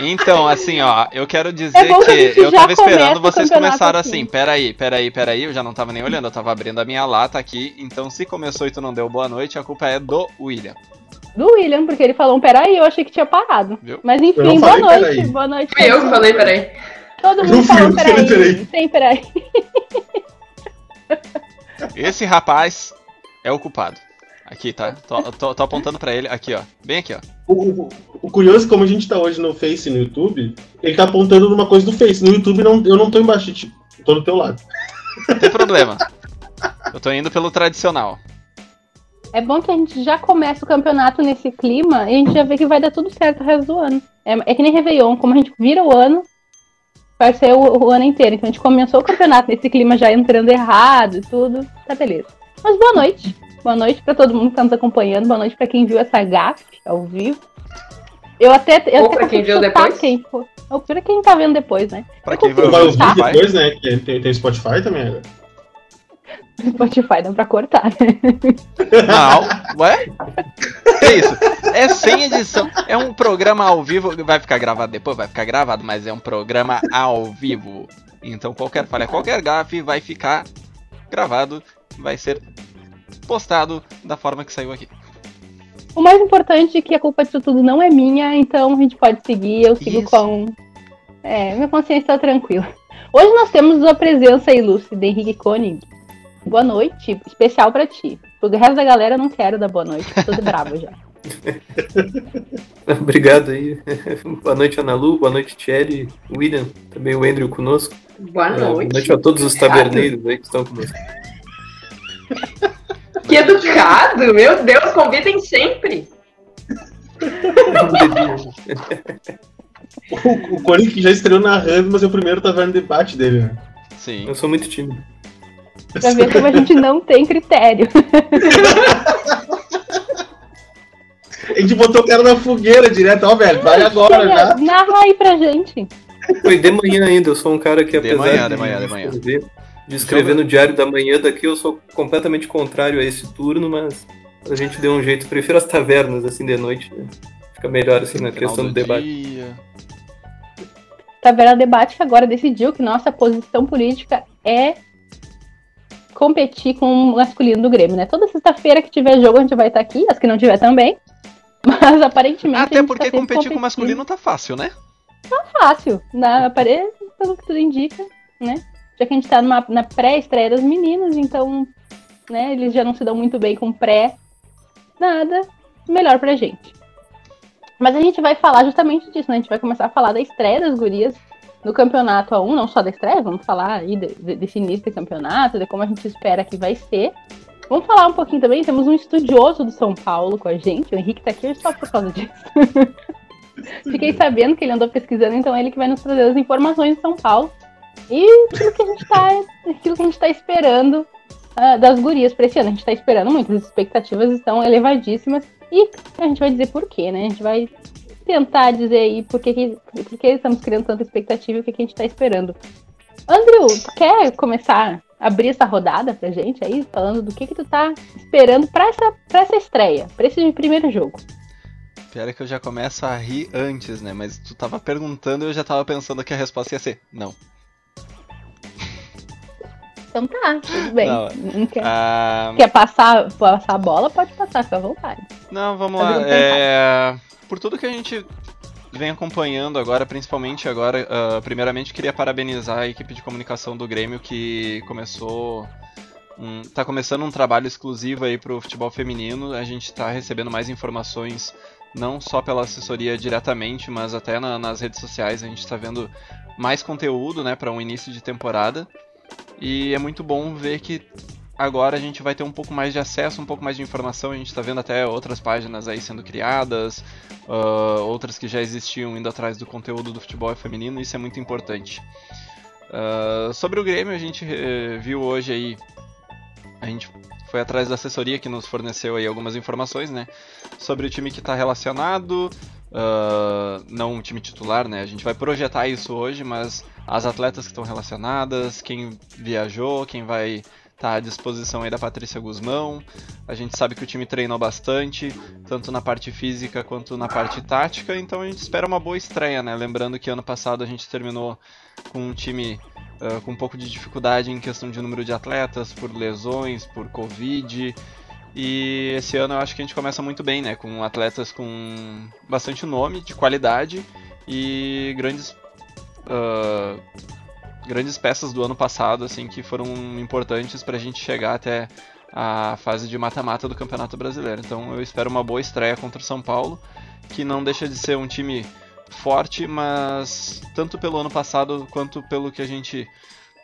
Então, assim, ó, eu quero dizer É que que eu tava esperando vocês começaram assim. assim. Peraí, peraí, peraí. Eu já não tava nem olhando, eu tava abrindo a minha lata aqui. Então, se começou e tu não deu boa noite, a culpa é do William. Do William, porque ele falou um peraí, eu achei que tinha parado. Viu? Mas enfim, boa falei noite. peraí. Boa noite. Fui eu que falei, peraí. Todo mundo falou que falei peraí. peraí. Sem peraí. Esse rapaz é o culpado. Aqui, tá? Tô, tô- tô apontando pra ele. Aqui, ó. Bem aqui, ó. O, o- curioso, como a gente tá hoje no Face e no YouTube, ele tá apontando numa coisa do Face. No YouTube não, eu não tô embaixo, tipo, eu tô do teu lado. Não tem problema. Eu tô indo pelo tradicional. É bom que a gente já começa o campeonato nesse clima e a gente já vê que vai dar tudo certo o resto do ano. É, é que nem Réveillon, como a gente vira o ano, vai ser o, o ano inteiro. Então a gente começou o campeonato nesse clima já entrando errado e tudo, tá beleza. Mas boa noite. Boa noite pra todo mundo que tá nos acompanhando. Boa noite pra quem viu essa gafe ao vivo. Eu até. Eu Ou até pra quem viu depois. Quem for. Ou pra quem tá vendo depois, né? Pra Eu quem vai ouvir depois, né? Tem, tem Spotify também. né? Spotify dá pra cortar, né? Não, ué? Que isso? É sem edição. É um programa ao vivo. Vai ficar gravado depois? Vai ficar gravado, mas é um programa ao vivo. Então qualquer falha, qualquer gafe vai ficar gravado, vai ser postado da forma que saiu aqui. O mais importante é que a culpa disso tudo não é minha, então a gente pode seguir. Eu sigo Isso. com. É, minha consciência tá tranquila. Hoje nós temos a presença ilustre de Henrique Koenig. Boa noite, especial pra ti. Pro resto da galera eu não quero dar boa noite, tô de bravo já. Obrigado aí. Boa noite, Ana Lu. Boa noite, Thierry, William, também o Andrew conosco. Boa É, Boa noite. noite a todos os taberneiros aí que estão conosco. Que educado! Meu Deus, convidem sempre. O, o Corinthians que já estreou narrando, mas eu primeiro tava no debate dele, né? Sim. Eu sou muito tímido. Pra ver como a gente não tem critério. A gente botou o cara na fogueira direto, ó, velho, vai agora já. Narra aí pra gente. Foi de manhã ainda, eu sou um cara que De apesar manhã, de, de manhã, de manhã. escrever, de escrever no Diário da Manhã daqui, eu sou completamente contrário a esse turno, mas a gente deu um jeito. Prefiro as tavernas, assim, de noite. né? Fica melhor, assim, na questão do do debate. dia. Tavera Debate que agora decidiu que nossa posição política é competir com o masculino do Grêmio, né? Toda sexta-feira que tiver jogo a gente vai estar aqui, as que não tiver também. Mas aparentemente. a Até gente porque tá competir com o masculino tá fácil, né? fácil. Na, apare- pelo que tudo indica, né? Já que a gente tá numa, na pré-estreia das meninas, então, né, eles já não se dão muito bem com pré. Nada, melhor pra gente. Mas a gente vai falar justamente disso, né? A gente vai começar a falar da estreia das gurias no campeonato A1, não só da estreia, vamos falar aí de- de- desse início do campeonato, de como a gente espera que vai ser. Vamos falar um pouquinho também, temos um estudioso do São Paulo com a gente, o Henrique tá aqui só por causa disso. Fiquei sabendo que ele andou pesquisando, então é ele que vai nos trazer as informações de São Paulo. E aquilo que a gente tá, aquilo que a gente tá esperando ah, das gurias pra esse ano. A gente tá esperando muito, as expectativas estão elevadíssimas. E a gente vai dizer por quê, né? A gente vai tentar dizer aí por que, que, por que estamos criando tanta expectativa e o que, que a gente tá esperando. Andrew, tu quer começar a abrir essa rodada pra gente aí, falando do que, que tu tá esperando pra essa, pra essa estreia, pra esse primeiro jogo? Pior é que eu já começo a rir antes, né? Mas tu tava perguntando e eu já tava pensando que a resposta ia ser não. Então tá, tudo bem. Não, Não quer, Ah, quer passar, passar a bola? Pode passar, fica à vontade. Não, vamos Tá lá. vendo? É... Por tudo que a gente vem acompanhando agora, principalmente agora, ah, primeiramente queria parabenizar a equipe de comunicação do Grêmio que começou. Um, tá começando um trabalho exclusivo aí pro futebol feminino. A gente tá recebendo mais informações, não só pela assessoria diretamente, mas até na- nas redes sociais. A gente tá vendo mais conteúdo, né, para um início de temporada. E é muito bom ver que agora a gente vai ter um pouco mais de acesso, um pouco mais de informação. A gente está vendo até outras páginas aí sendo criadas, ah, outras que já existiam indo atrás do conteúdo do futebol feminino. Isso é muito importante. Ah, sobre o Grêmio, a gente eh, viu hoje aí. A gente foi atrás da assessoria que nos forneceu aí algumas informações, né? Sobre o time que está relacionado, ah, não o time titular, né? A gente vai projetar isso hoje, mas as atletas que estão relacionadas, quem viajou, quem vai tá à disposição aí da Patrícia Guzmão. A gente sabe que o time treinou bastante, tanto na parte física quanto na parte tática, então a gente espera uma boa estreia, né? Lembrando que ano passado a gente terminou com um time uh, com um pouco de dificuldade em questão de número de atletas, por lesões, por Covid. E esse ano eu acho que a gente começa muito bem, né? Com atletas com bastante nome, de qualidade e grandes. Uh, grandes peças do ano passado, assim, que foram importantes para a gente chegar até a fase de mata-mata do Campeonato Brasileiro. Então eu espero uma boa estreia contra o São Paulo, que não deixa de ser um time forte, mas tanto pelo ano passado quanto pelo que a gente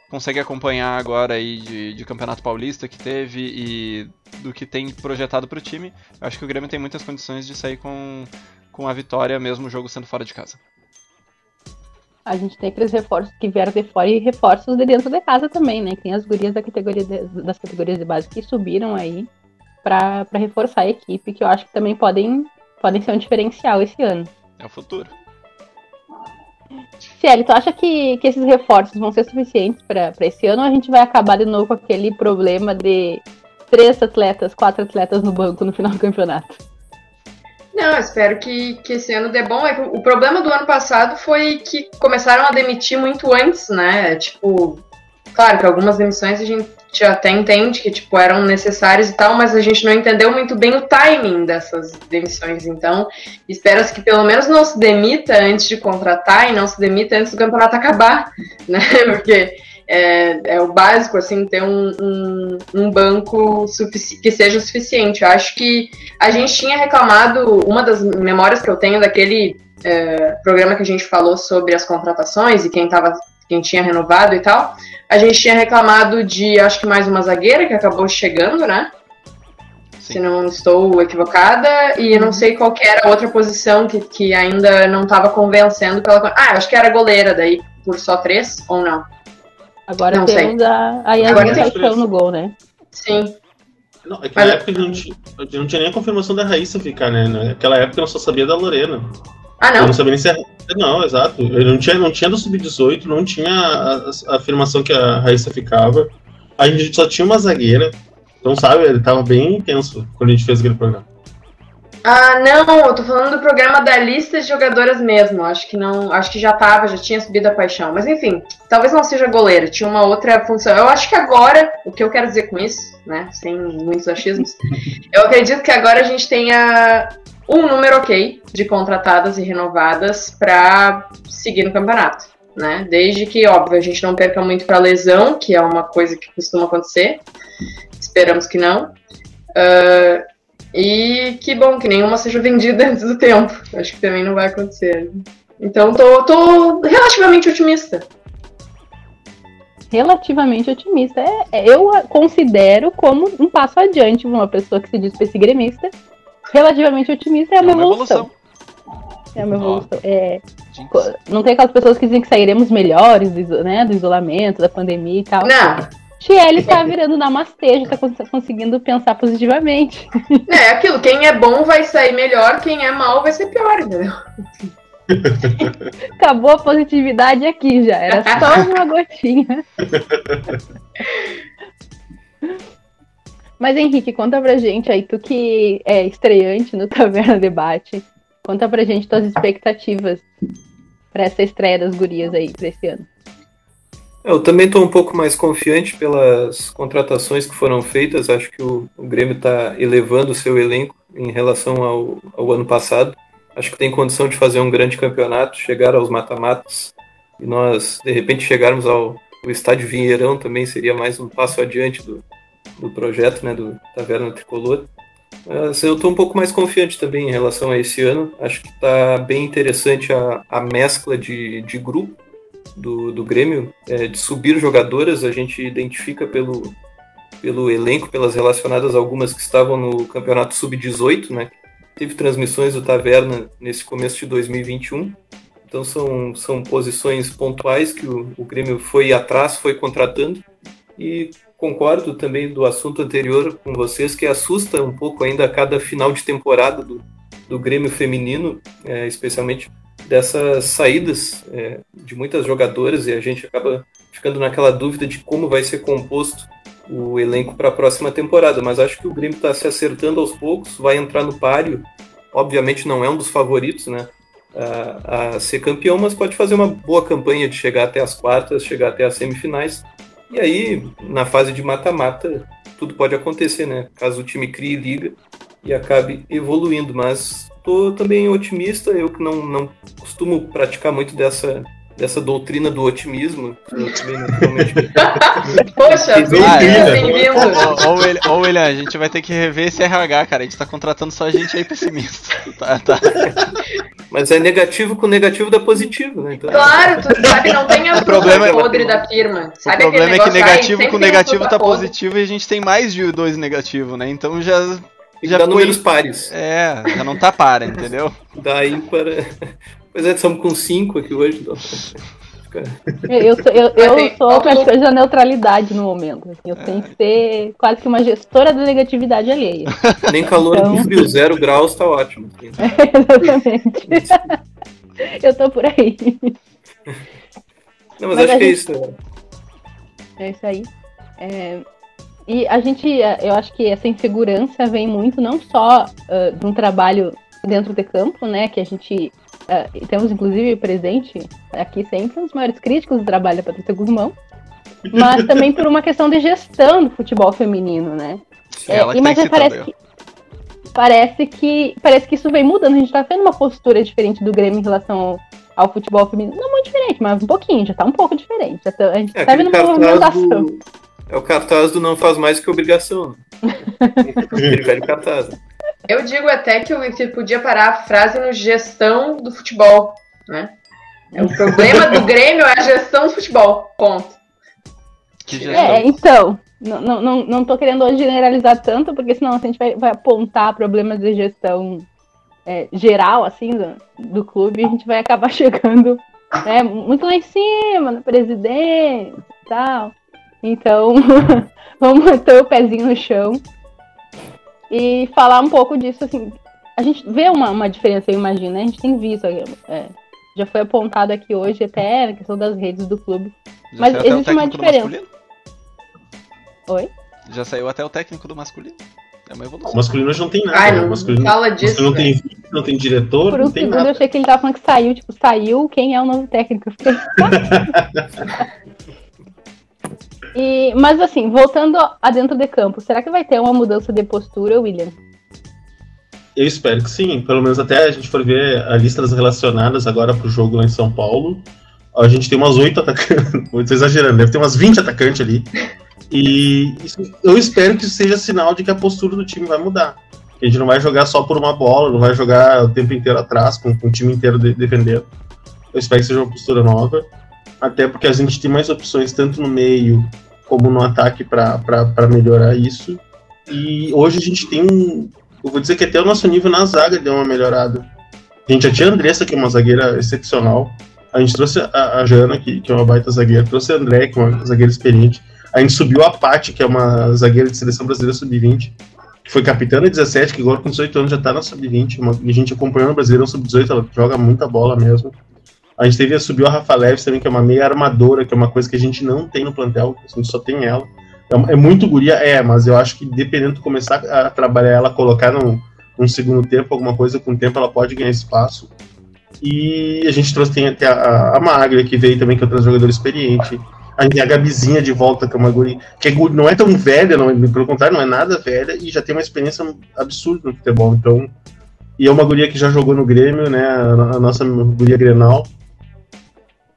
consegue acompanhar agora aí de, de Campeonato Paulista que teve e do que tem projetado para o time, acho que o Grêmio tem muitas condições de sair com, com a vitória, mesmo o jogo sendo fora de casa. A gente tem aqueles reforços que vieram de fora e reforços de dentro de casa também, né? Tem as gurias da categoria de, das categorias de base que subiram aí para reforçar a equipe, que eu acho que também podem, podem ser um diferencial esse ano. É o futuro. Cielo, tu acha que, que esses reforços vão ser suficientes para esse ano ou a gente vai acabar de novo com aquele problema de três atletas, quatro atletas no banco no final do campeonato? Não, espero que, que esse ano dê bom. É o problema do ano passado foi que começaram a demitir muito antes, né? Tipo, claro que algumas demissões a gente até entende que tipo eram necessárias e tal, mas a gente não entendeu muito bem o timing dessas demissões. Então, espera-se que pelo menos não se demita antes de contratar e não se demita antes do campeonato acabar, né? Porque é, é o básico, assim, ter um, um, um banco que seja suficiente. Eu acho que a gente tinha reclamado, uma das memórias que eu tenho daquele é, programa que a gente falou sobre as contratações e quem, tava, quem tinha renovado e tal, a gente tinha reclamado de, acho que mais uma zagueira que acabou chegando, né? Sim. Se não estou equivocada, e eu não sei qual era a outra posição que, que ainda não estava convencendo pela. Ah, acho que era goleira, daí por só três, ou não? Agora não temos sei. a, a Yasmin Paixão no gol, né? Sim. Não, é que Mas... na época não tinha, não tinha nem a confirmação da Raíssa ficar, né? Naquela época eu só sabia da Lorena. Ah, não? Eu não sabia nem se era... Não, exato. Eu não tinha, não tinha do Sub-18, não tinha a, a, afirmação que a Raíssa ficava. A gente só tinha uma zagueira. Então, sabe, ele tava bem intenso quando a gente fez aquele programa. Ah, não, eu tô falando do programa da lista de jogadoras mesmo. Acho que não, acho que já tava, já tinha subido a paixão. Mas enfim, talvez não seja goleira, tinha uma outra função. Eu acho que agora, o que eu quero dizer com isso, né, sem muitos achismos, eu acredito que agora a gente tenha um número ok de contratadas e renovadas para seguir no campeonato. Né? Desde que, óbvio, a gente não perca muito para lesão, que é uma coisa que costuma acontecer. Esperamos que não. Uh, e que bom que nenhuma seja vendida antes do tempo. Acho que também não vai acontecer. Então tô, tô relativamente otimista. Relativamente otimista. É, é eu considero como um passo adiante uma pessoa que se diz gremista. Relativamente otimista é, é uma, evolução. evolução. É uma evolução. É, não tem aquelas pessoas que dizem que sairemos melhores do, né, do isolamento, da pandemia e tal. Não. Tiele está virando namastê, já está conseguindo pensar positivamente. É aquilo, quem é bom vai sair melhor, quem é mal vai ser pior, entendeu? Acabou a positividade aqui já, era só uma gotinha. Mas Henrique, conta pra gente aí, tu que é estreante no Taverna Debate, conta pra gente tuas expectativas para essa estreia das gurias aí pra esse ano. Eu também estou um pouco mais confiante pelas contratações que foram feitas. Acho que o, o Grêmio está elevando o seu elenco em relação ao, ao, ano passado. Acho que tem condição de fazer um grande campeonato, chegar aos mata-matas e nós, de repente, chegarmos ao, ao estádio Vinheirão também seria mais um passo adiante do, do projeto, né, do Taverna Tricolor. Mas eu estou um pouco mais confiante também em relação a esse ano. Acho que está bem interessante a, a mescla de, de grupo do, do Grêmio, é, de subir jogadoras, a gente identifica pelo, pelo elenco, pelas relacionadas algumas que estavam no campeonato sub-18, né? Teve transmissões do Taverna nesse começo de 2021. Então são, são posições pontuais que o, o Grêmio foi atrás, foi contratando. E concordo também do assunto anterior com vocês, que assusta um pouco ainda a cada final de temporada do, do Grêmio feminino, é, especialmente dessas saídas é, de muitas jogadoras e a gente acaba ficando naquela dúvida de como vai ser composto o elenco para a próxima temporada, mas acho que o Grêmio está se acertando aos poucos, vai entrar no páreo. Obviamente não é um dos favoritos, né? A, a, ser campeão, mas pode fazer uma boa campanha de chegar até as quartas, chegar até as semifinais. E aí, na fase de mata-mata, tudo pode acontecer, né? Caso o time crie liga e acabe evoluindo. Mas tô também otimista, eu que não, não costumo praticar muito dessa dessa doutrina do otimismo. Poxa, Ah, bem-vindo. Ô, William, a gente vai ter que rever esse RH, cara. A gente tá contratando só gente aí pessimista. Tá, tá. Mas é negativo com negativo dá positivo, né? Então, Claro, tu sabe, não tem a O problema é- podre da firma. O Sabe problema é que ai, negativo com negativo tá podre. positivo e a gente tem mais de dois negativos, né? Então já. Já dar foi- números pares. É, já não tá para, entendeu? Daí para. Pois é, estamos com cinco aqui hoje. Então... fica- Eu, sou, eu, eu tem- sou da neutralidade no momento. assim, eu tenho que ser quase que uma gestora da negatividade alheia. Nem calor Então- nem frio, zero graus tá ótimo. assim. Exatamente. eu tô por aí. Não, mas, Mas acho que é isso. né? É isso aí. É, e a gente, eu acho que essa insegurança vem muito não só ah, de um trabalho dentro de campo, né? Que a gente e temos inclusive presente aqui sempre os maiores críticos do trabalho da Patrícia Guzmão, mas também por uma questão de gestão do futebol feminino, né? É, Ela e tá mas parece que, parece que parece que isso vem mudando. A gente tá tendo uma postura diferente do Grêmio em relação ao, ao futebol feminino. Não muito diferente, mas um pouquinho, já tá um pouco diferente. Tá- a gente É tá vendo uma movimentação. do. É o cartaz do não faz mais que obrigação. Aquele velho cartaz. Eu digo até que o Victor podia parar a frase no gestão do futebol, né? O problema do Grêmio é a gestão do futebol, ponto. Que gestão. É, então, não, não, não, tô querendo generalizar tanto, porque senão a gente vai, vai apontar problemas de gestão é, geral, assim, do, do clube, e a gente vai acabar chegando né, muito lá em cima, no presidente e tal. Então, vamos manter o pezinho no chão e falar um pouco disso, assim. A gente vê uma, uma diferença, eu imagino, né? A gente tem visto, é, já foi apontado aqui hoje até na questão das redes do clube. Já mas o existe uma diferença. Oi? Já saiu até o técnico do masculino. É uma O evolução. masculino hoje não tem nada. Ai, né? não o masculino, fala o disso. não tem não tem diretor, Por não um tem segundo eu nada. achei que ele tava falando que saiu, tipo, saiu quem é o novo técnico. Eu fiquei, e, mas assim, voltando a dentro de campo, será que vai ter uma mudança de postura, William? Eu espero que sim. Pelo menos até a gente for ver a lista das relacionadas agora pro jogo lá em São Paulo. A gente tem umas oito atacantes. Tô exagerando, deve ter umas 20 atacantes ali. E isso- eu espero que isso seja sinal de que a postura do time vai mudar. Que a gente não vai jogar só por uma bola, não vai jogar o tempo inteiro atrás, com, com o time inteiro de- defendendo. Eu espero que seja uma postura nova. Até porque a gente tem mais opções, tanto no meio como no ataque, para melhorar isso. E hoje a gente tem um, eu vou dizer que até o nosso nível na zaga deu uma melhorada. A gente já tinha a Andressa, que é uma zagueira excepcional. A gente trouxe a, a Jana, que, que é uma baita zagueira. Trouxe a André, que é uma zagueira experiente. A gente subiu a Paty, que é uma zagueira de seleção brasileira sub-20. Que foi capitã da 17, que agora com 18 anos já tá na sub-20. Uma- E a gente acompanhando o Brasileirão sub-18, ela joga muita bola mesmo. A gente teve, subiu a Rafa Leves também, que é uma meia armadora, que é uma coisa que a gente não tem no plantel, a gente só tem ela. É, é muito guria, é, mas eu acho que dependendo de começar a trabalhar ela, colocar num, num segundo tempo, alguma coisa com o tempo, ela pode ganhar espaço. E a gente trouxe tem até a, a Magra, que veio também, que é outra jogadora experiente. A gente Gabizinha de volta, que é uma guria, que é não é tão velha, não, pelo contrário, não é nada velha, e já tem uma experiência absurda no futebol. Então, e é uma guria que já jogou no Grêmio, né, a, a nossa guria Grenal.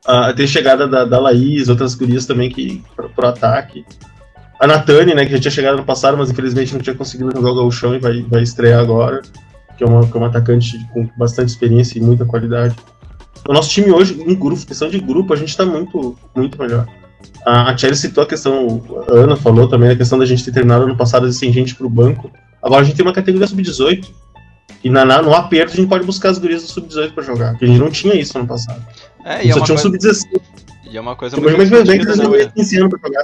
Ah, tem chegada da, da Laís, outras gurias também que pro, pro ataque. A Natane, né, que já tinha chegado no passado, mas infelizmente não tinha conseguido jogar o gauchão e vai, vai estrear agora, que é, uma, que é uma atacante com bastante experiência e muita qualidade. O nosso time hoje, em grupo, questão de grupo, a gente tá muito, muito melhor. A, a citou a questão, a Ana falou também, a questão da gente ter terminado ano passado sem gente pro banco. Agora a gente tem uma categoria sub-18. E na, na- no aperto a gente pode buscar as gurias do sub-18 pra jogar, porque a gente não tinha isso ano passado. É, e é só tinha um coisa, sub-16. e é uma coisa muito discutida, eles né, não William? iam 15 anos pra jogar?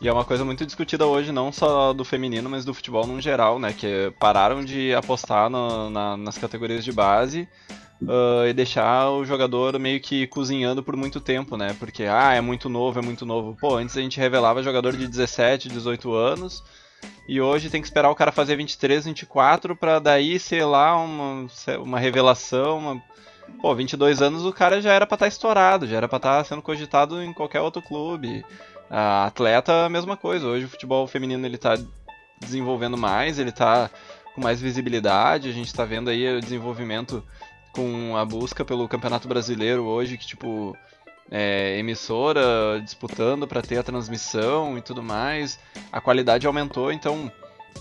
E é uma coisa muito discutida hoje, não só do feminino, mas do futebol no geral, né? Que pararam de apostar no- na- nas categorias de base uh, e deixar o jogador meio que cozinhando por muito tempo, né? Porque, ah, é muito novo, é muito novo. Pô, antes a gente revelava jogador de 17, 18 anos, e hoje tem que esperar o cara fazer 23, 24 pra daí, sei lá, uma, uma revelação, uma... Pô, 22 anos o cara já era pra estar tá estourado, já era pra estar tá sendo cogitado em qualquer outro clube. A atleta, a mesma coisa. Hoje o futebol feminino ele tá desenvolvendo mais, ele tá com mais visibilidade, a gente tá vendo aí o desenvolvimento com a busca pelo Campeonato Brasileiro hoje, que tipo é, emissora disputando para ter a transmissão e tudo mais, a qualidade aumentou, então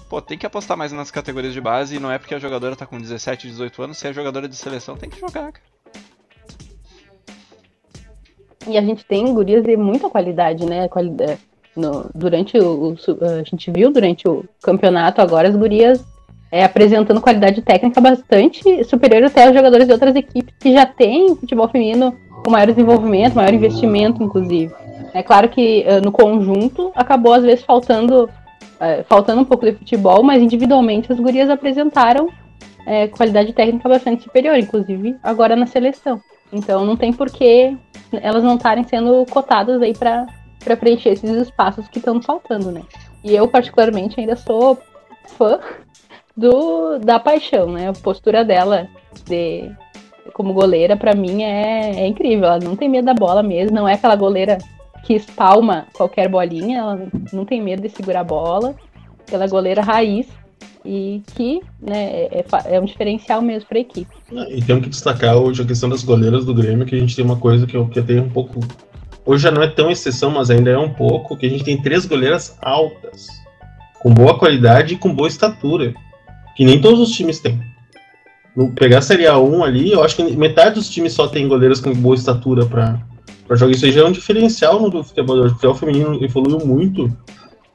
pô, tem que apostar mais nas categorias de base e não é porque a jogadora tá com 17, 18 anos, se é jogadora de seleção tem que jogar, cara. E a gente tem gurias de muita qualidade, né? Qualidade, no, durante o, o, A gente viu durante o campeonato agora as gurias é, apresentando qualidade técnica bastante superior até aos jogadores de outras equipes que já têm futebol feminino com maior desenvolvimento, maior investimento, inclusive. É claro que uh, no conjunto acabou às vezes faltando, uh, faltando um pouco de futebol, mas individualmente as gurias apresentaram uh, qualidade técnica bastante superior, inclusive agora na seleção. Então não tem porquê elas não estarem sendo cotadas aí para preencher esses espaços que estão faltando, né? E eu particularmente ainda sou fã do da paixão, né? A postura dela de como goleira para mim é, é incrível. Ela não tem medo da bola mesmo, não é aquela goleira que espalma qualquer bolinha, ela não tem medo de segurar a bola. Ela é goleira raiz e que né, é, é, é um diferencial mesmo para a equipe. E temos que destacar hoje a questão das goleiras do Grêmio, que a gente tem uma coisa que eu, que tenho um pouco. Hoje já não é tão exceção, mas ainda é um pouco, que a gente tem três goleiras altas, com boa qualidade e com boa estatura que nem todos os times têm. No, pegar a Série A1 ali, eu acho que metade dos times só tem goleiros com boa estatura para jogar. Isso aí já é um diferencial no futebol. O futebol feminino evoluiu muito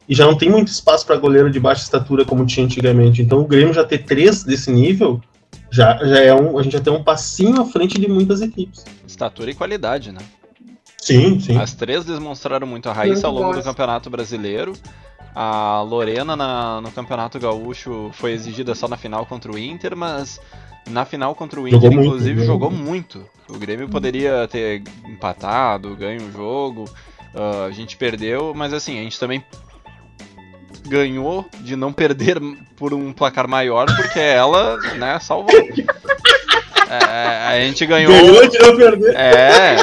e já não tem muito espaço para goleiro de baixa estatura como tinha antigamente. Então o Grêmio já ter três desse nível já, já é um. A gente já tem um passinho à frente de muitas equipes. Estatura e qualidade, né? Sim, sim. As três demonstraram muito a raiz ao longo do Campeonato Brasileiro. A Lorena na, no Campeonato Gaúcho foi exigida só na final contra o Inter, mas na final contra o Inter, jogou inclusive, muito, jogou muito. O Grêmio poderia ter empatado, ganho o jogo. Uh, a gente perdeu, mas assim, a gente também ganhou de não perder por um placar maior, porque ela, né, salvou. É, a gente ganhou. Ganhou de não perder. É.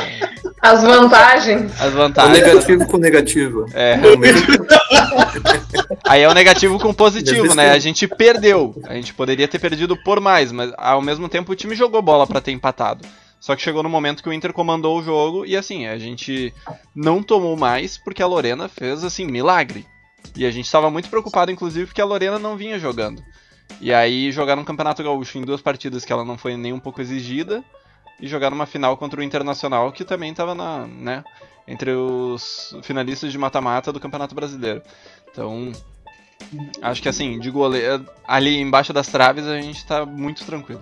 As vantagens. As vantagens. O negativo com negativo. É. Aí é o negativo com positivo, né? A gente perdeu. A gente poderia ter perdido por mais, mas ao mesmo tempo o time jogou bola para ter empatado. Só que chegou no momento que o Inter comandou o jogo e assim, a gente não tomou mais porque a Lorena fez assim, milagre. E a gente estava muito preocupado, inclusive, porque a Lorena não vinha jogando. E aí jogaram um Campeonato Gaúcho em duas partidas que ela não foi nem um pouco exigida. E jogaram uma final contra o Internacional, que também estava na, né, entre os finalistas de mata-mata do Campeonato Brasileiro. Então, acho que assim, de goleiro, ali embaixo das traves a gente está muito tranquilo.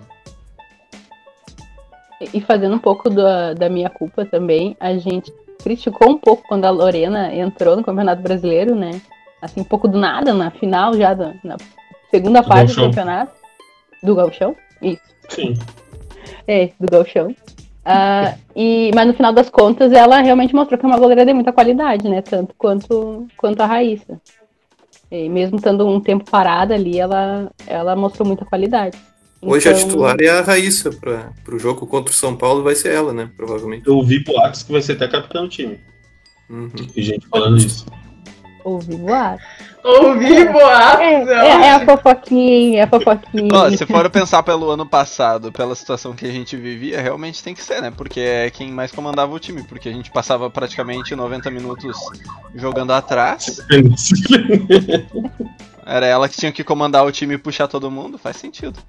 E fazendo um pouco da, da minha culpa também, a gente criticou um pouco quando a Lorena entrou no Campeonato Brasileiro, né? Assim, um pouco do nada, na final já, da, na segunda do parte do campeonato. Do Galchão? Isso. Sim. É, do Galchão. Uh, e, mas no final das contas, ela realmente mostrou que é uma goleira de muita qualidade, né? Tanto quanto, quanto a Raíssa. E mesmo estando um tempo parada ali, ela, ela mostrou muita qualidade. Hoje então... a titular é a Raíssa para o jogo contra o São Paulo, vai ser ela, né? Provavelmente. Eu ouvi boatos que vai ser até capitão do time. Uhum. E gente falando isso. Ouvi boatos. Ouvi boatos. É, é, é, a fofoquinha, é a fofoquinha. Ó, se for pensar pelo ano passado, pela situação que a gente vivia, realmente tem que ser, né? Porque é quem mais comandava o time, porque a gente passava praticamente 90 minutos jogando atrás. Era ela que tinha que comandar o time e puxar todo mundo, faz sentido.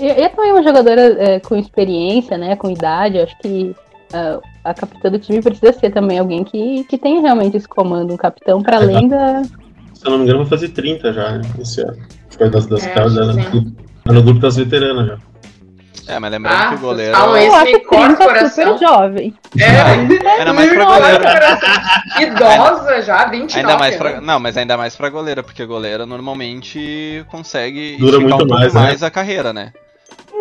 E, é também uma jogadora é, com experiência, né? Com idade, acho que uh, a capitã do time precisa ser também alguém que, que tenha realmente esse comando, um capitão para além da. Se eu não me engano, vai fazer 30 já, né, esse ano. Foi das, das é, caras dela. Tá no grupo das veteranas já. É, mas lembrando ah, que o goleiro. Ah, esse me corta o coração. super jovem. É, era mais pra goleira. Idosa já, 29. Ainda mais pra, né? não, mas ainda mais pra goleira, porque a goleira normalmente consegue Dura muito um mais, mais né? a carreira, né?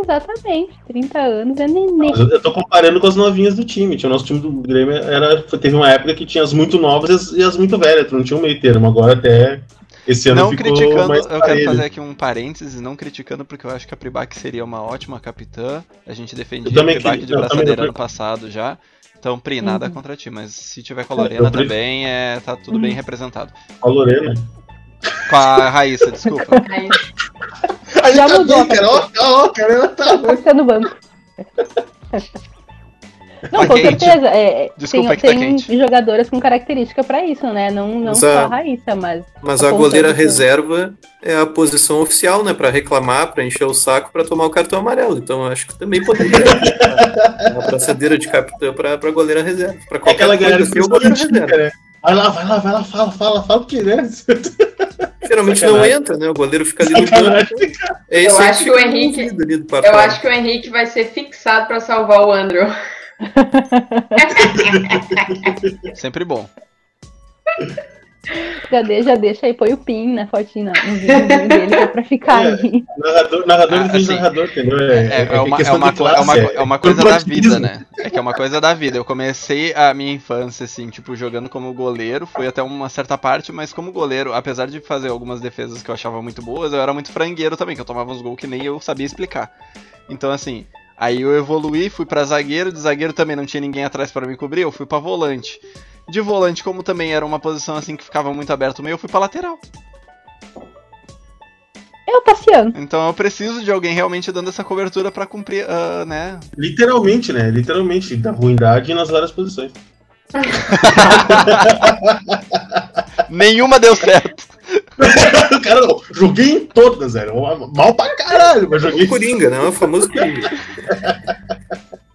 Exatamente, 30 anos é neném. Eu, eu tô comparando com as novinhas do time. Tinha o nosso time do Grêmio era. Teve uma época que tinha as muito novas e as, e as muito velhas, tu não tinha um meio termo. Agora até esse ano Não ficou criticando, mais eu quero fazer aqui um parênteses, não criticando porque eu acho que a Pribac seria uma ótima capitã. A gente defendia a Pribac queria- de braçadeira ano passado já. Então, Pri, nada Uhum. contra ti, mas se tiver com a Lorena também, é, tá tudo bem representado. A Lorena. Com a Raíssa, desculpa. Já tá mudou, bem, cara. Ó, ó, cara, ela tá. Você no banco. Não, Tá com quente. certeza. É, é, Desculpa, tem, que tá tem jogadoras com característica pra isso, né? Não, não Mas só a- a Raíssa, mas. Mas a goleira que- reserva é a posição oficial, né? Pra reclamar, pra encher o saco, pra tomar o cartão amarelo. Então eu acho que também poderia. uma braçadeira de capitã pra, pra goleira reserva. Pra É qualquer aquela galera coisa que o goleiro reserva. né? Vai lá, vai lá, vai lá, fala, fala, fala, porque, né? Geralmente não entra, né? O goleiro fica ali no banco. É Eu acho que o Henrique- envolvido ali do eu acho que o Henrique vai ser fixado pra salvar o Andrew. Sempre bom. Já, de, já deixa aí, põe o pin na fotinha, no vídeo dele, que é pra ficar É. ali. Narrador, narrador Ah, assim, narrador, entendeu? É, é uma, é, uma, de co- é, classe, uma, co- é uma coisa da vida, né? É que é uma coisa da vida. Eu comecei a minha infância, assim, tipo, jogando como goleiro, fui até uma certa parte, mas como goleiro, apesar de fazer algumas defesas que eu achava muito boas, eu era muito frangueiro também, que eu tomava uns gols que nem eu sabia explicar. Então, assim, aí eu evoluí, fui pra zagueiro, de zagueiro também não tinha ninguém atrás pra me cobrir, eu fui pra volante. De volante, como também era uma posição assim que ficava muito aberto o meio, eu fui pra lateral. É o Tassiano. Então eu preciso de alguém realmente dando essa cobertura pra cumprir, ah, né, Literalmente, né? Literalmente, da ruindade nas várias posições. Nenhuma deu certo. Cara, eu joguei em todas, velho. Mal pra caralho, mas joguei. O Coringa, né? O famoso Coringa.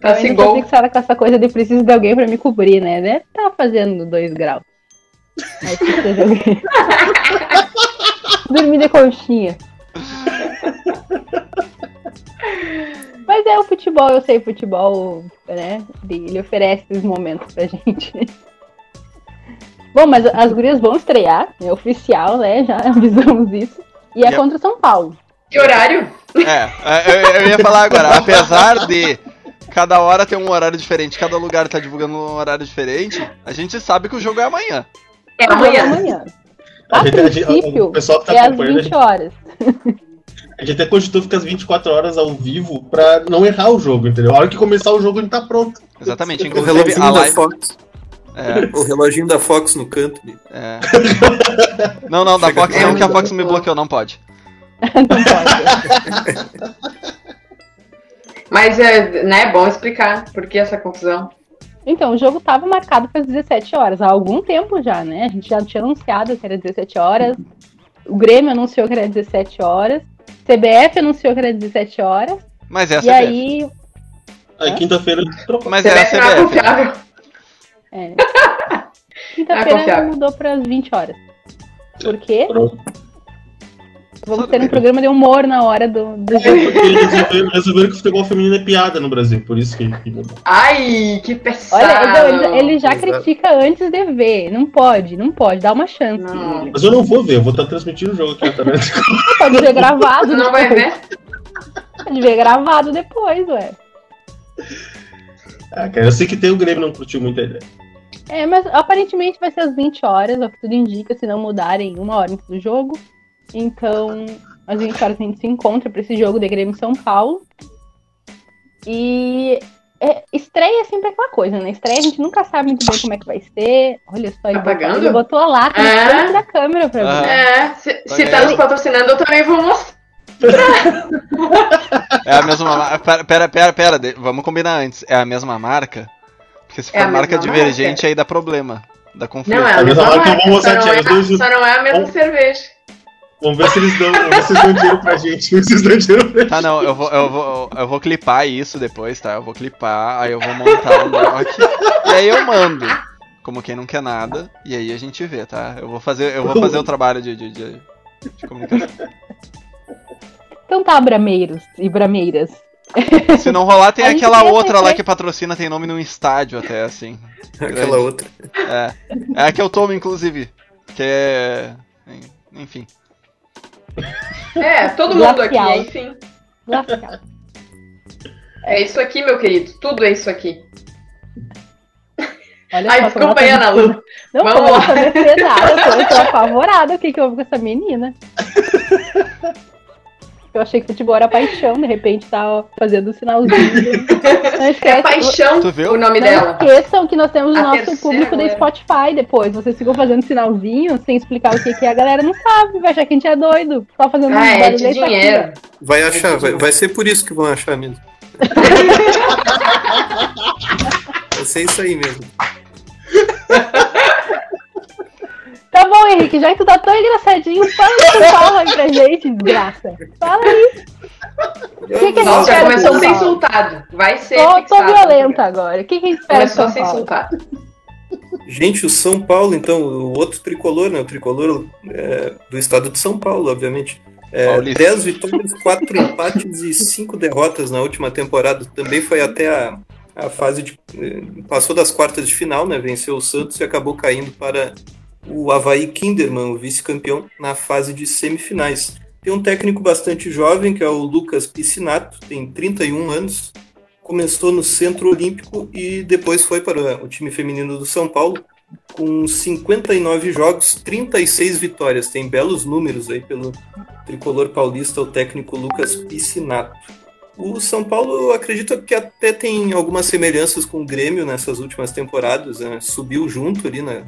Eu Assim, gol. fixada com essa coisa de preciso de alguém pra me cobrir, né? Deve tá fazendo dois graus. Aí precisa de alguém. Dormir de conchinha. Mas é o futebol, eu sei, futebol, né? Ele ele oferece esses momentos pra gente. Bom, mas as gurias vão estrear, é oficial, né? Já avisamos isso. E é contra o São Paulo. Que horário? É, eu, eu ia falar agora, apesar de cada hora ter um horário diferente, cada lugar tá divulgando um horário diferente, a gente sabe que o jogo é amanhã. É jogo é amanhã. amanhã. A A gente- a princípio, o pessoal que tá é às acompanhando, a 20 gente, horas. a gente até cogitou ficar as 24 horas ao vivo pra não errar o jogo, entendeu? A hora que começar o jogo, a gente tá pronto. Exatamente, O inclusive a live. É, O reloginho da Fox no canto. é. Não, não, da Fox não, que a Fox me bloqueou, não pode. Não pode. Mas é né, bom explicar por que essa confusão. Então, o jogo estava marcado para as 17 horas, há algum tempo já, né? A gente já tinha anunciado que era 17 horas. O Grêmio anunciou que era 17 horas. CBF anunciou que era 17 horas. Mas é a e CBF. aí. Aí quinta-feira trocou. Mas é a CBF não é. É. Ah, Quinta-feira confiável. mudou para as 20 horas. Por quê? Pronto. Vamos ter um programa de humor na hora do, do É jogo. porque eles resolveram, resolveram que o futebol feminino é piada no Brasil, por isso que. Ai, que pesado. Olha, então, ele, ele já Exato. critica antes de ver. Não pode, não pode. Dá uma chance. Não. Mas eu não vou ver, eu vou estar transmitindo o jogo aqui tá. Pode ver gravado. Não vai depois. ver? Pode ver gravado depois, ué. Ah, cara, eu sei que tem o Grêmio não curtiu muito a ideia. É, mas aparentemente vai ser às 20 horas, é o que tudo indica, se não mudarem uma hora antes do jogo. Então, às 20 horas a gente se encontra para esse jogo de Grêmio São Paulo. E é, estreia é sempre aquela coisa, né? Estreia a gente nunca sabe muito bem como é que vai ser. Olha só, ele Tá botou, pagando? ele botou a lata na É? frente da câmera pra Ah. ver. É, se, se Olha tá nos patrocinando, eu também vou mostrar. É a mesma marca. Pera, pera, pera, pera, vamos combinar antes. É a mesma marca? Porque se for É a marca divergente, aí dá problema. Dá conflito. Não, é A mesma marca, marca, vamos só, não é, duas- só não é a mesma Vamos- cerveja. Vamos ver se eles dão, vamos ver se eles dão dinheiro pra gente. Vamos ver se eles dão dinheiro pra gente. Tá, não, eu vou, eu, vou, eu vou clipar isso depois, tá? Eu vou clipar, aí eu vou montar um doc, e aí eu mando. Como quem não quer nada, e aí a gente vê, tá? Eu vou fazer, eu vou fazer o trabalho de, de, de, de comunicação. Então tá, brameiros e brameiras. Se não rolar, tem aquela outra lá que patrocina, tem nome num estádio até, assim. Aquela outra. É. É a que eu tomo, inclusive. Que é. Enfim. É, todo mundo aqui, enfim. É isso aqui, meu querido. Tudo é isso aqui. Olha Ai, só desculpa aí, Ana. Lu. Não Vamos pesada, eu tô, eu tô apavorada. O que, que houve com essa menina? Eu achei que futebol era paixão, de repente tá fazendo um sinalzinho. Não É esquece. paixão Tu viu? o nome Não dela. esqueçam que nós temos o A nosso público do agora. Spotify depois. Vocês ficam fazendo sinalzinho sem explicar o que, que é, a galera não sabe, vai achar que a gente é doido. Só fazendo Ah, é barulho de isso aqui, dinheiro. Vai achar, vai, vai ser por isso que vão achar mesmo. Vai ser isso aí mesmo. Tá bom, Henrique, já que tu tá tão engraçadinho, fala o que tu fala aí pra gente, desgraça. Fala aí. O que, que a gente Nossa, já começou a ser insultado. Vai ser Tô, tô violenta agora. O que, que a gente espera Começou a ser insultado. Gente, o São Paulo, então, o outro tricolor, né? O tricolor é, do estado de São Paulo, obviamente. É, Paulista. 10 vitórias, 4 empates e 5 derrotas na última temporada. Também foi até a, a fase de. eh, Passou das quartas de final, né? Venceu o Santos e acabou caindo para o Havaí Kinderman, o vice-campeão, na fase de semifinais. Tem um técnico bastante jovem, que é o Lucas Piscinato, tem 31 anos. Começou no Centro Olímpico e depois foi para o time feminino do São Paulo, com 59 jogos, 36 vitórias. Tem belos números aí pelo tricolor paulista, o técnico Lucas Piscinato. O São Paulo, eu acredito que até tem algumas semelhanças com o Grêmio nessas últimas temporadas. né? Subiu junto ali na,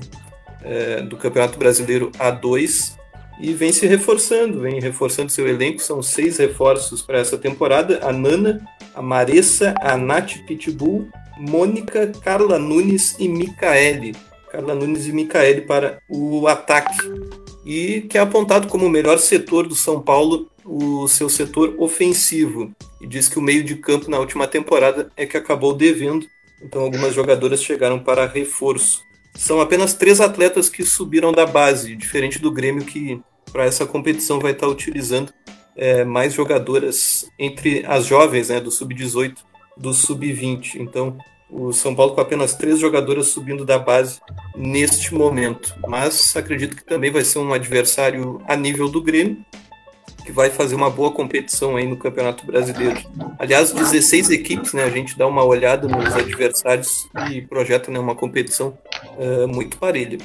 eh, do Campeonato Brasileiro A2 e vem se reforçando, vem reforçando seu elenco. São seis reforços para essa temporada: a Nana, a Maressa, a Nath Pitbull, Mônica, Carla Nunes e Micaele. Carla Nunes e Micaele para o ataque. E que é apontado como o melhor setor do São Paulo, o seu setor ofensivo. E diz que o meio de campo na última temporada é que acabou devendo. Então algumas jogadoras chegaram para reforço. São apenas três atletas que subiram da base, diferente do Grêmio que para essa competição vai estar utilizando é, mais jogadoras entre as jovens, né, do sub-18, do sub-20. Então, o São Paulo com apenas três jogadoras subindo da base neste momento. Mas acredito que também vai ser um adversário a nível do Grêmio, que vai fazer uma boa competição aí no Campeonato Brasileiro. Aliás, 16 equipes, né? A gente dá uma olhada nos adversários e projeta né, uma competição é, muito parelha.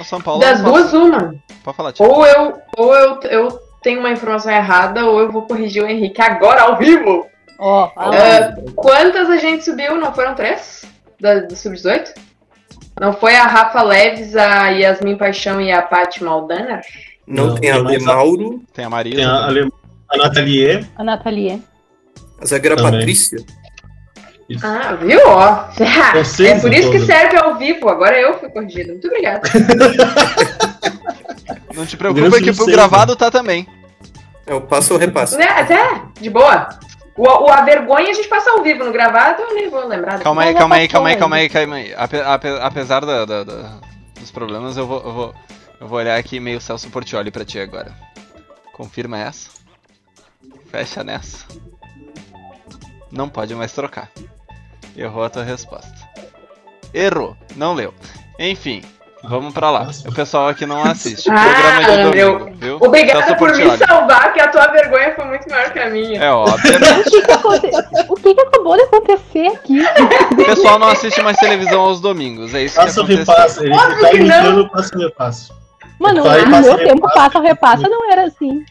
O São Paulo. Das duas, uma. Pode falar, Tia. Ou eu, ou eu, eu tenho uma informação errada, ou eu vou corrigir o Henrique agora ao vivo. Ó, É. aí. Quantas a gente subiu? Não foram três? Da, do Sub-18? Não foi a Rafa Leves, a Yasmin Paixão e a Paty Maldana? Não, Não, tem a a- Lemauro, Tem a Marisa. Tem a, Ale- a Nathalie. a Nathalie. a zagueira Também. Patrícia. Isso. Ah, viu? Ó. Vocês É por isso que todas. serve ao vivo. Agora eu fui corrigida. Muito obrigada. Não te preocupa Grande que pro Vicente. gravado tá também. É o passo ou repasso. É, até, de boa. O, o- a vergonha a gente passa ao vivo no gravado, eu nem vou lembrar. Calma aí, Mas calma aí, calma aí, calma aí, calma aí. Ape- ape- apesar da- da- da- dos problemas, eu vou, eu, vou, eu vou olhar aqui meio Celso Portioli pra ti agora. Confirma essa. Fecha nessa. Não pode mais trocar. Errou a tua resposta. Errou, não leu. Enfim, vamos pra lá. O pessoal aqui não assiste. Ah, Programa de meu. domingo, viu? Obrigada Celso por me Portiolli. salvar, que a tua vergonha foi muito maior que a minha. É óbvio. O que, que aconte- o que que acabou de acontecer aqui? O pessoal não assiste mais televisão aos domingos. É isso que Passa o aconteceu. repasso. Ele Óbvio tá que não. imitando passa o repasso. Mano, no passa, meu repassa. tempo, passa ou repassa, não era assim.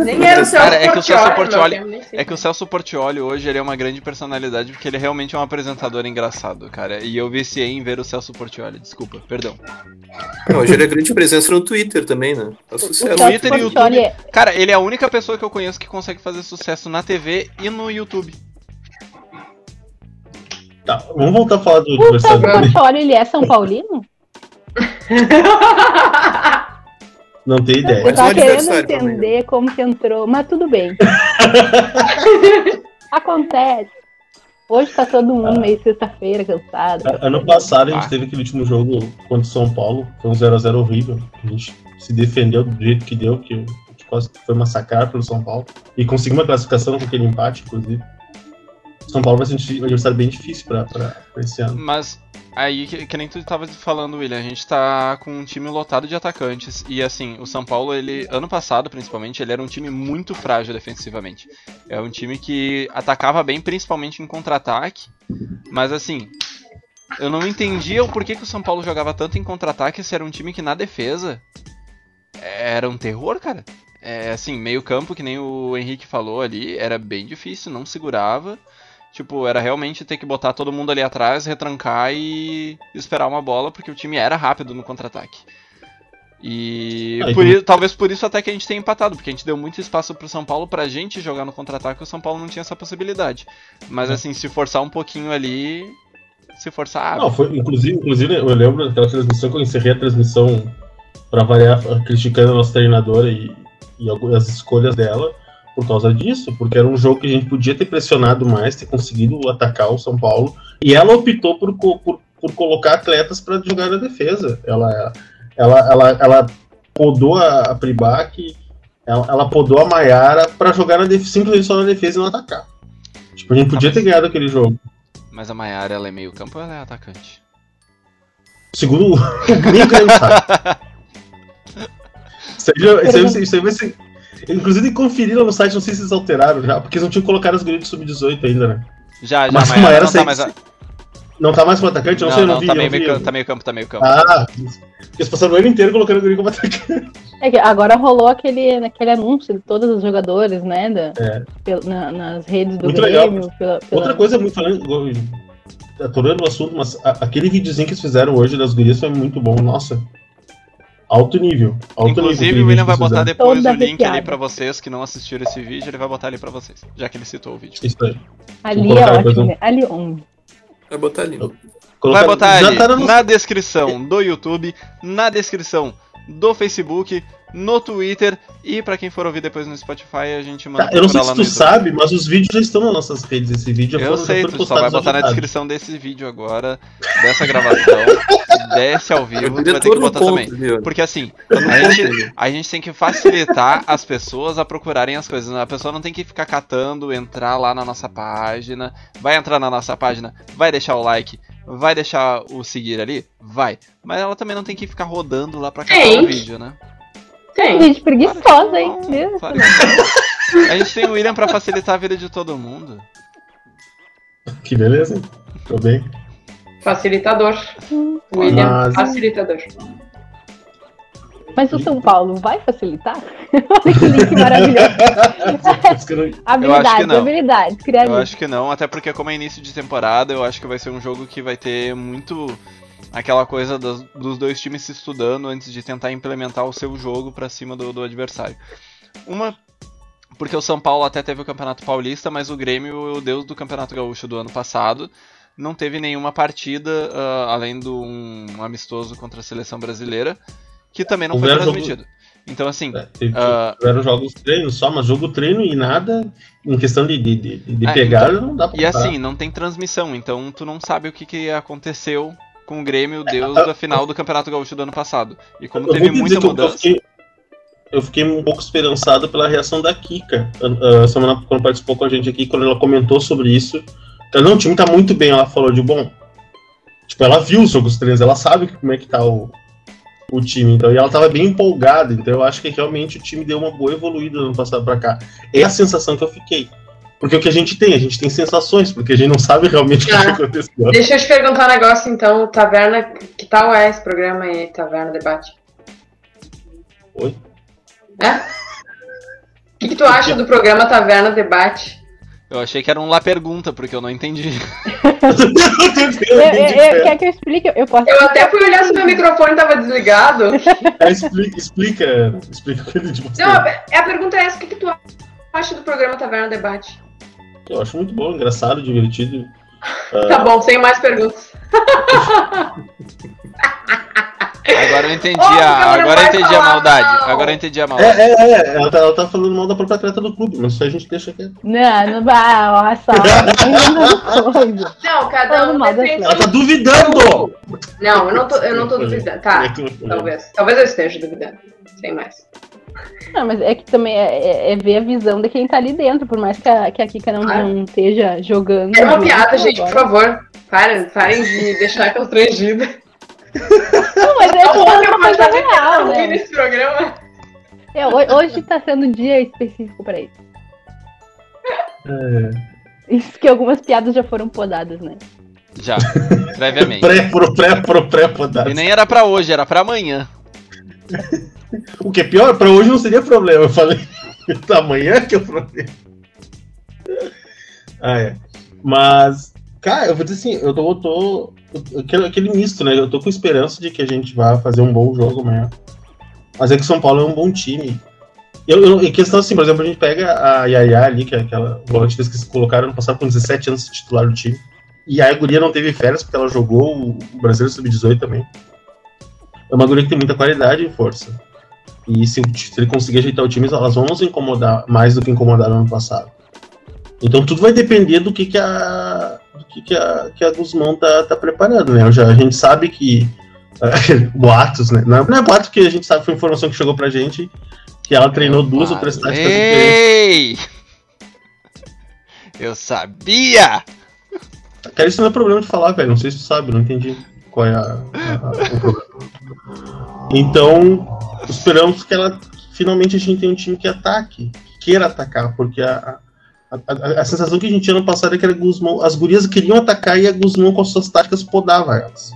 Nem era o Celso Cara, é que o Celso nem sei. É que o Celso Portioli hoje ele é uma grande personalidade porque ele realmente é um apresentador engraçado, cara. E eu viciei em ver o Celso Portioli, desculpa, perdão. Hoje ele é grande presença no Twitter também, né? O sucesso. Celso Twitter e YouTube. é- Cara, ele é a única pessoa que eu conheço que consegue fazer sucesso na TV e no YouTube. Tá, vamos voltar a falar do O Celso. Portiolli, ele é São Paulino? Não tem ideia. Eu tava um querendo entender como que entrou, mas tudo bem. Acontece. Hoje tá todo mundo meio sexta-feira, cansado. Ano passado a gente Ah. teve aquele último jogo contra o São Paulo, foi um 0x0 horrível. A gente se defendeu do jeito que deu, que quase foi massacrado pelo São Paulo. E conseguiu uma classificação com aquele empate, inclusive. São Paulo vai ser um adversário bem difícil pra, pra, pra esse ano. Mas aí, que, que nem tu tava falando, William, a gente tá com um time lotado de atacantes. E assim, o São Paulo, ele, ano passado principalmente, ele era um time muito frágil defensivamente. É um time que atacava bem, principalmente em contra-ataque. Mas assim, eu não entendia o porquê que o São Paulo jogava tanto em contra-ataque se era um time que na defesa era um terror, cara. É assim, meio campo, que nem o Henrique falou ali, era bem difícil, não segurava. Tipo, era realmente ter que botar todo mundo ali atrás, retrancar e esperar uma bola, porque o time era rápido no contra-ataque. E por então- i- talvez por isso até que a gente tenha empatado, porque a gente deu muito espaço pro São Paulo pra gente jogar no contra-ataque, o São Paulo não tinha essa possibilidade. Mas É. assim, se forçar um pouquinho ali, se forçar, Não, foi, inclusive, inclusive, eu lembro daquela transmissão que eu encerrei a transmissão pra variar, criticando a nossa treinadora e, e algumas escolhas dela por causa disso, porque era um jogo que a gente podia ter pressionado mais, ter conseguido atacar o São Paulo, e ela optou por, por, por colocar atletas pra jogar na defesa. Ela, ela, ela, ela podou a, a Pribac, ela, ela podou a Maiara pra jogar na def- simplesmente só na defesa e não atacar. Tipo, a gente podia ter ganhado aquele jogo. mas a Maiara ela é meio campo ou ela é atacante? Segundo o Grêmio sabe. Isso aí, isso aí- isso aí vai ser. Inclusive, conferiram no site, não sei se eles alteraram já, porque eles não tinham colocado as gurias de sub-18 ainda, né? Já, já, Mas a a Maiara Maiara não tá mais. a- Não tá mais como atacante? Não, Não, sei, eu não, não, vi. tá eu meio, não vi. meio campo, tá meio campo, tá meio campo. Ah, eles passaram o ano inteiro colocando a guria como atacante. É que agora rolou aquele, aquele anúncio de todos os jogadores, né? Da, É. pel- na- nas redes do Muito Grêmio. Pela, pela- Outra coisa muito falando, atorando o assunto, mas a- aquele videozinho que eles fizeram hoje das gurias foi muito bom. Nossa. Alto nível. Alto nível Inclusive, aquele o William vai botar depois Toda o link ali pra vocês que não assistiram esse vídeo, ele vai botar ali pra vocês, já que ele citou o vídeo. Isso aí. Ali é colocar ótimo. né? Ali onde? Vai botar ali. Vai Colocaram- botar ali tá no- na descrição do YouTube, na descrição do Facebook, no Twitter e pra quem for ouvir depois no Spotify, a gente manda Tá, eu não sei se no tu sabe, mas os vídeos já estão nas nossas redes. Esse vídeo já Eu foram- já sei, foram tu só vai botar na descrição desse vídeo agora, dessa gravação, desce ao vivo, tu vai ter que botar também. Porque assim, a gente, a gente tem que facilitar as pessoas a procurarem as coisas. A pessoa não tem que ficar catando, entrar lá na nossa página. Vai entrar na nossa página, vai deixar o like, vai deixar o seguir ali? Vai. Mas ela também não tem que ficar rodando lá pra catar o vídeo, né? Tem. Gente preguiçosa, hein? Não. A gente tem o William pra facilitar a vida de todo mundo. Que beleza, hein? Tô bem. Facilitador. William, Mas- facilitador. Mas o São Paulo vai facilitar? Olha que link maravilhoso. Habilidades, habilidades, Eu acho que não, até porque como é início de temporada, eu acho que vai ser um jogo que vai ter muito aquela coisa dos, dos dois times se estudando antes de tentar implementar o seu jogo pra cima do, do adversário. Uma porque o São Paulo até teve o Campeonato Paulista, mas o Grêmio, o deus do Campeonato Gaúcho do ano passado, não teve nenhuma partida ah, além de um amistoso contra a seleção brasileira, que também não foi Houveram jogo- transmitido. Então assim, É, teve- tiveram jogos treinos só, mas jogo treino e nada em questão de, de, de, de É, pegada não dá pra E comparar. assim, não tem transmissão, então tu não sabe o que, que aconteceu com o Grêmio, Deus da final do Campeonato Gaúcho do ano passado. E como Eu teve muita que eu- mudança. fiquei, eu fiquei um pouco esperançado pela reação da Kika. A, a semana quando participou com a gente aqui, quando ela comentou sobre isso. Ela, não, o time tá muito bem. Ela falou de bom. Tipo, ela viu os jogos treinos, ela sabe como é que tá o, o time. Então, e ela tava bem empolgada. Então eu acho que realmente o time deu uma boa evoluída do ano passado pra cá. É a sensação que eu fiquei. Porque o que a gente tem? A gente tem sensações, porque a gente não sabe realmente o que, Ah. aconteceu. Deixa eu te perguntar um negócio, então, Taverna, que tal é esse programa aí, Taverna Debate? Oi? É? O que, que tu acha do programa Taverna Debate? Eu achei que era um lá pergunta, porque eu não entendi. Eu, eu, eu- quer que eu explique? Eu posso Eu até fui olhar se meu microfone tava desligado. É, explica, explica, explica o que ele Não, a, a pergunta é essa, o que, que tu acha do programa Taverna Debate? Eu acho muito bom, engraçado, divertido. Tá bom, sem mais perguntas. Agora eu entendi Ô, a. Agora eu entendi a falar, maldade. não. Agora eu entendi a É, maldade. é, é, ela tá, ela tá falando mal da própria atleta do clube, mas isso a gente deixa quieto. Não, não vai, olha só. Ainda coisa. Não, cada um defende. Ela tá duvidando! Não, eu não tô, eu não tô duvidando. Tá, É talvez. Talvez eu esteja duvidando. Sem mais. Não, mas é que também é, é- é ver a visão de quem tá ali dentro, por mais que a, que a Kika não, Ah. não esteja jogando. É uma junto piada, gente, por agora. favor. Parem, parem de deixar constrangida. Não, mas é Não uma pode coisa real, ouvir né? nesse programa. É, ho- hoje tá sendo um dia específico pra isso. Isso que algumas piadas já foram podadas, né? Já, previamente. Pré, pro pré, pro pré, podado. E nem era pra hoje, era pra amanhã. O que é pior, pra hoje não seria problema. Eu falei, amanhã que é o problema. Ah, é. Mas, cara, eu vou dizer assim, eu tô. Eu tô aquele, aquele misto, né? Eu tô com esperança de que a gente vá fazer um bom jogo amanhã. Mas é que o São Paulo é um bom time. Eu, eu, em questão assim, por exemplo, a gente pega a Yaya ali, que é aquela volante que eles colocaram no passado com 17 anos de titular do time. E a guria não teve férias porque ela jogou o Brasileiro Sub-18 também. É uma guria que tem muita qualidade e força. E se, se ele conseguir ajeitar o time, elas vão nos incomodar mais do que incomodaram no ano passado. Então tudo vai depender do que, que a do que, que a que a Guzmão tá, tá preparando, né? Já, a gente sabe que boatos, né? Não, não é boato que a gente sabe, foi informação que chegou pra gente que ela treinou duas ou três táticas diferentes. Ei! Eu sabia! Cara, isso não é problema de falar, velho. Não sei se tu sabe, não entendi qual é a- a- o problema. Então, esperamos que ela finalmente a gente tenha um time que ataque, que queira atacar, porque a, a, sensação que a gente tinha no passado é que Guzmão, as gurias queriam atacar e a Guzmão com as suas táticas podava elas.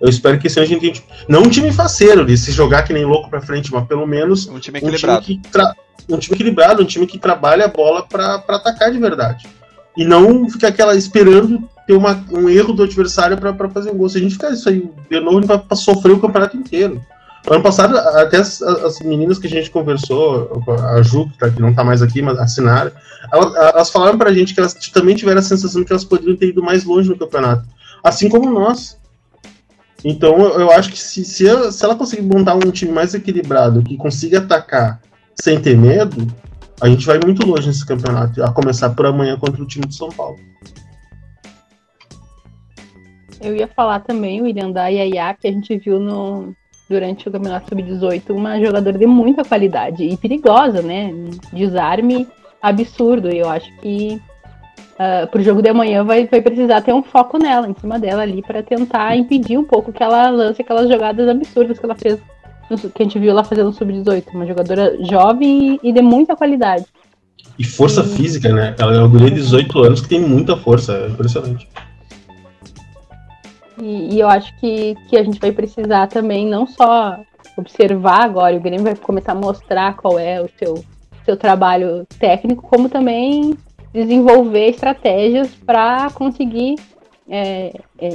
Eu espero que esse ano a gente tenha um time, não um time faceiro de se jogar que nem louco pra frente, mas pelo menos Um time um time, equilibrado. que tra- um time equilibrado, um time que trabalha a bola pra pra atacar de verdade. E não ficar aquela esperando ter uma- um erro do adversário pra fazer um gol. Se a gente ficar isso aí de novo, a vai sofrer o campeonato inteiro. Ano passado, até as, as meninas que a gente conversou, a Ju, que, tá, não tá mais aqui, mas assinaram, elas, elas falaram pra gente que elas também tiveram a sensação que elas poderiam ter ido mais longe no campeonato. Assim como nós. Então eu, eu acho que se, se, ela, se ela conseguir montar um time mais equilibrado, que consiga atacar sem ter medo, a gente vai muito longe nesse campeonato, a começar por amanhã contra o time de São Paulo. Eu ia falar também, William, da Yaya, que a gente viu no, durante o Campeonato Sub-18, uma jogadora de muita qualidade e perigosa, né? Desarme absurdo. E eu acho que ah, pro jogo de amanhã vai, vai precisar ter um foco nela, em cima dela ali, para tentar impedir um pouco que ela lance aquelas jogadas absurdas que ela fez, no- que a gente viu ela fazendo no Sub-18. Uma jogadora jovem e, e de muita qualidade. E força Sim. física, né? Ela é uma guria de 18 anos que tem muita força, é impressionante. E, e eu acho que, que a gente vai precisar também não só observar agora, o Grêmio vai começar a mostrar qual é o seu, seu trabalho técnico, como também desenvolver estratégias para conseguir é, é,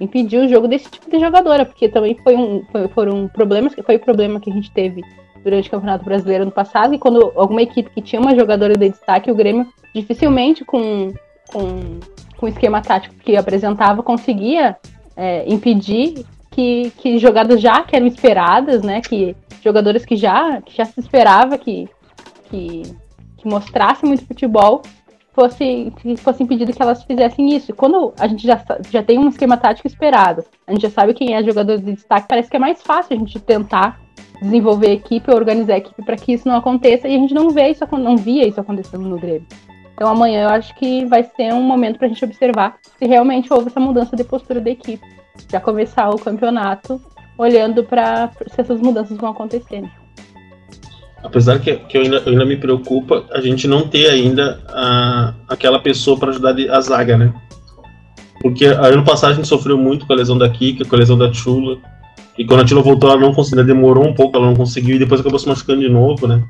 impedir o jogo desse tipo de jogadora, porque também foi um, foi, foram problemas, foi o problema que a gente teve durante o Campeonato Brasileiro no passado, e quando alguma equipe que tinha uma jogadora de destaque, o Grêmio dificilmente com, com, com o esquema tático que apresentava conseguia é, impedir que, que jogadas já que eram esperadas, né? Que jogadores que já, que já se esperava que, que, que mostrassem muito futebol fosse, que fosse impedido que elas fizessem isso. Quando a gente já, já tem um esquema tático esperado, a gente já sabe quem é jogador de destaque, parece que é mais fácil a gente tentar desenvolver equipe, organizar equipe para que isso não aconteça e a gente não vê isso, não via isso acontecendo no Grêmio. Então amanhã eu acho que vai ser um momento para a gente observar se realmente houve essa mudança de postura da equipe. Já começar o campeonato olhando para se essas mudanças vão acontecer. né? Apesar que, que eu, ainda, eu ainda me preocupa a gente não ter ainda a, aquela pessoa para ajudar a zaga, né? Porque ano passado a gente sofreu muito com a lesão da Kika, com a lesão da Chula. E quando a Chula voltou, ela não conseguiu, demorou um pouco, ela não conseguiu, e depois acabou se machucando de novo, né?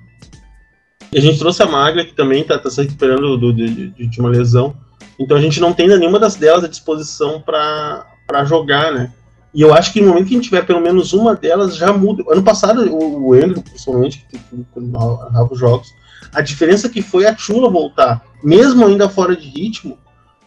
E a gente trouxe a Maglia, que também tá, tá se recuperando do, de, de- uma lesão. Então a gente não tem nenhuma das delas à disposição para jogar, né? E eu acho que no momento que a gente tiver pelo menos uma delas, já muda. Ano passado, o, o Andrew, principalmente, que narrava os jogos, a diferença que foi a Chula voltar, mesmo ainda fora de ritmo,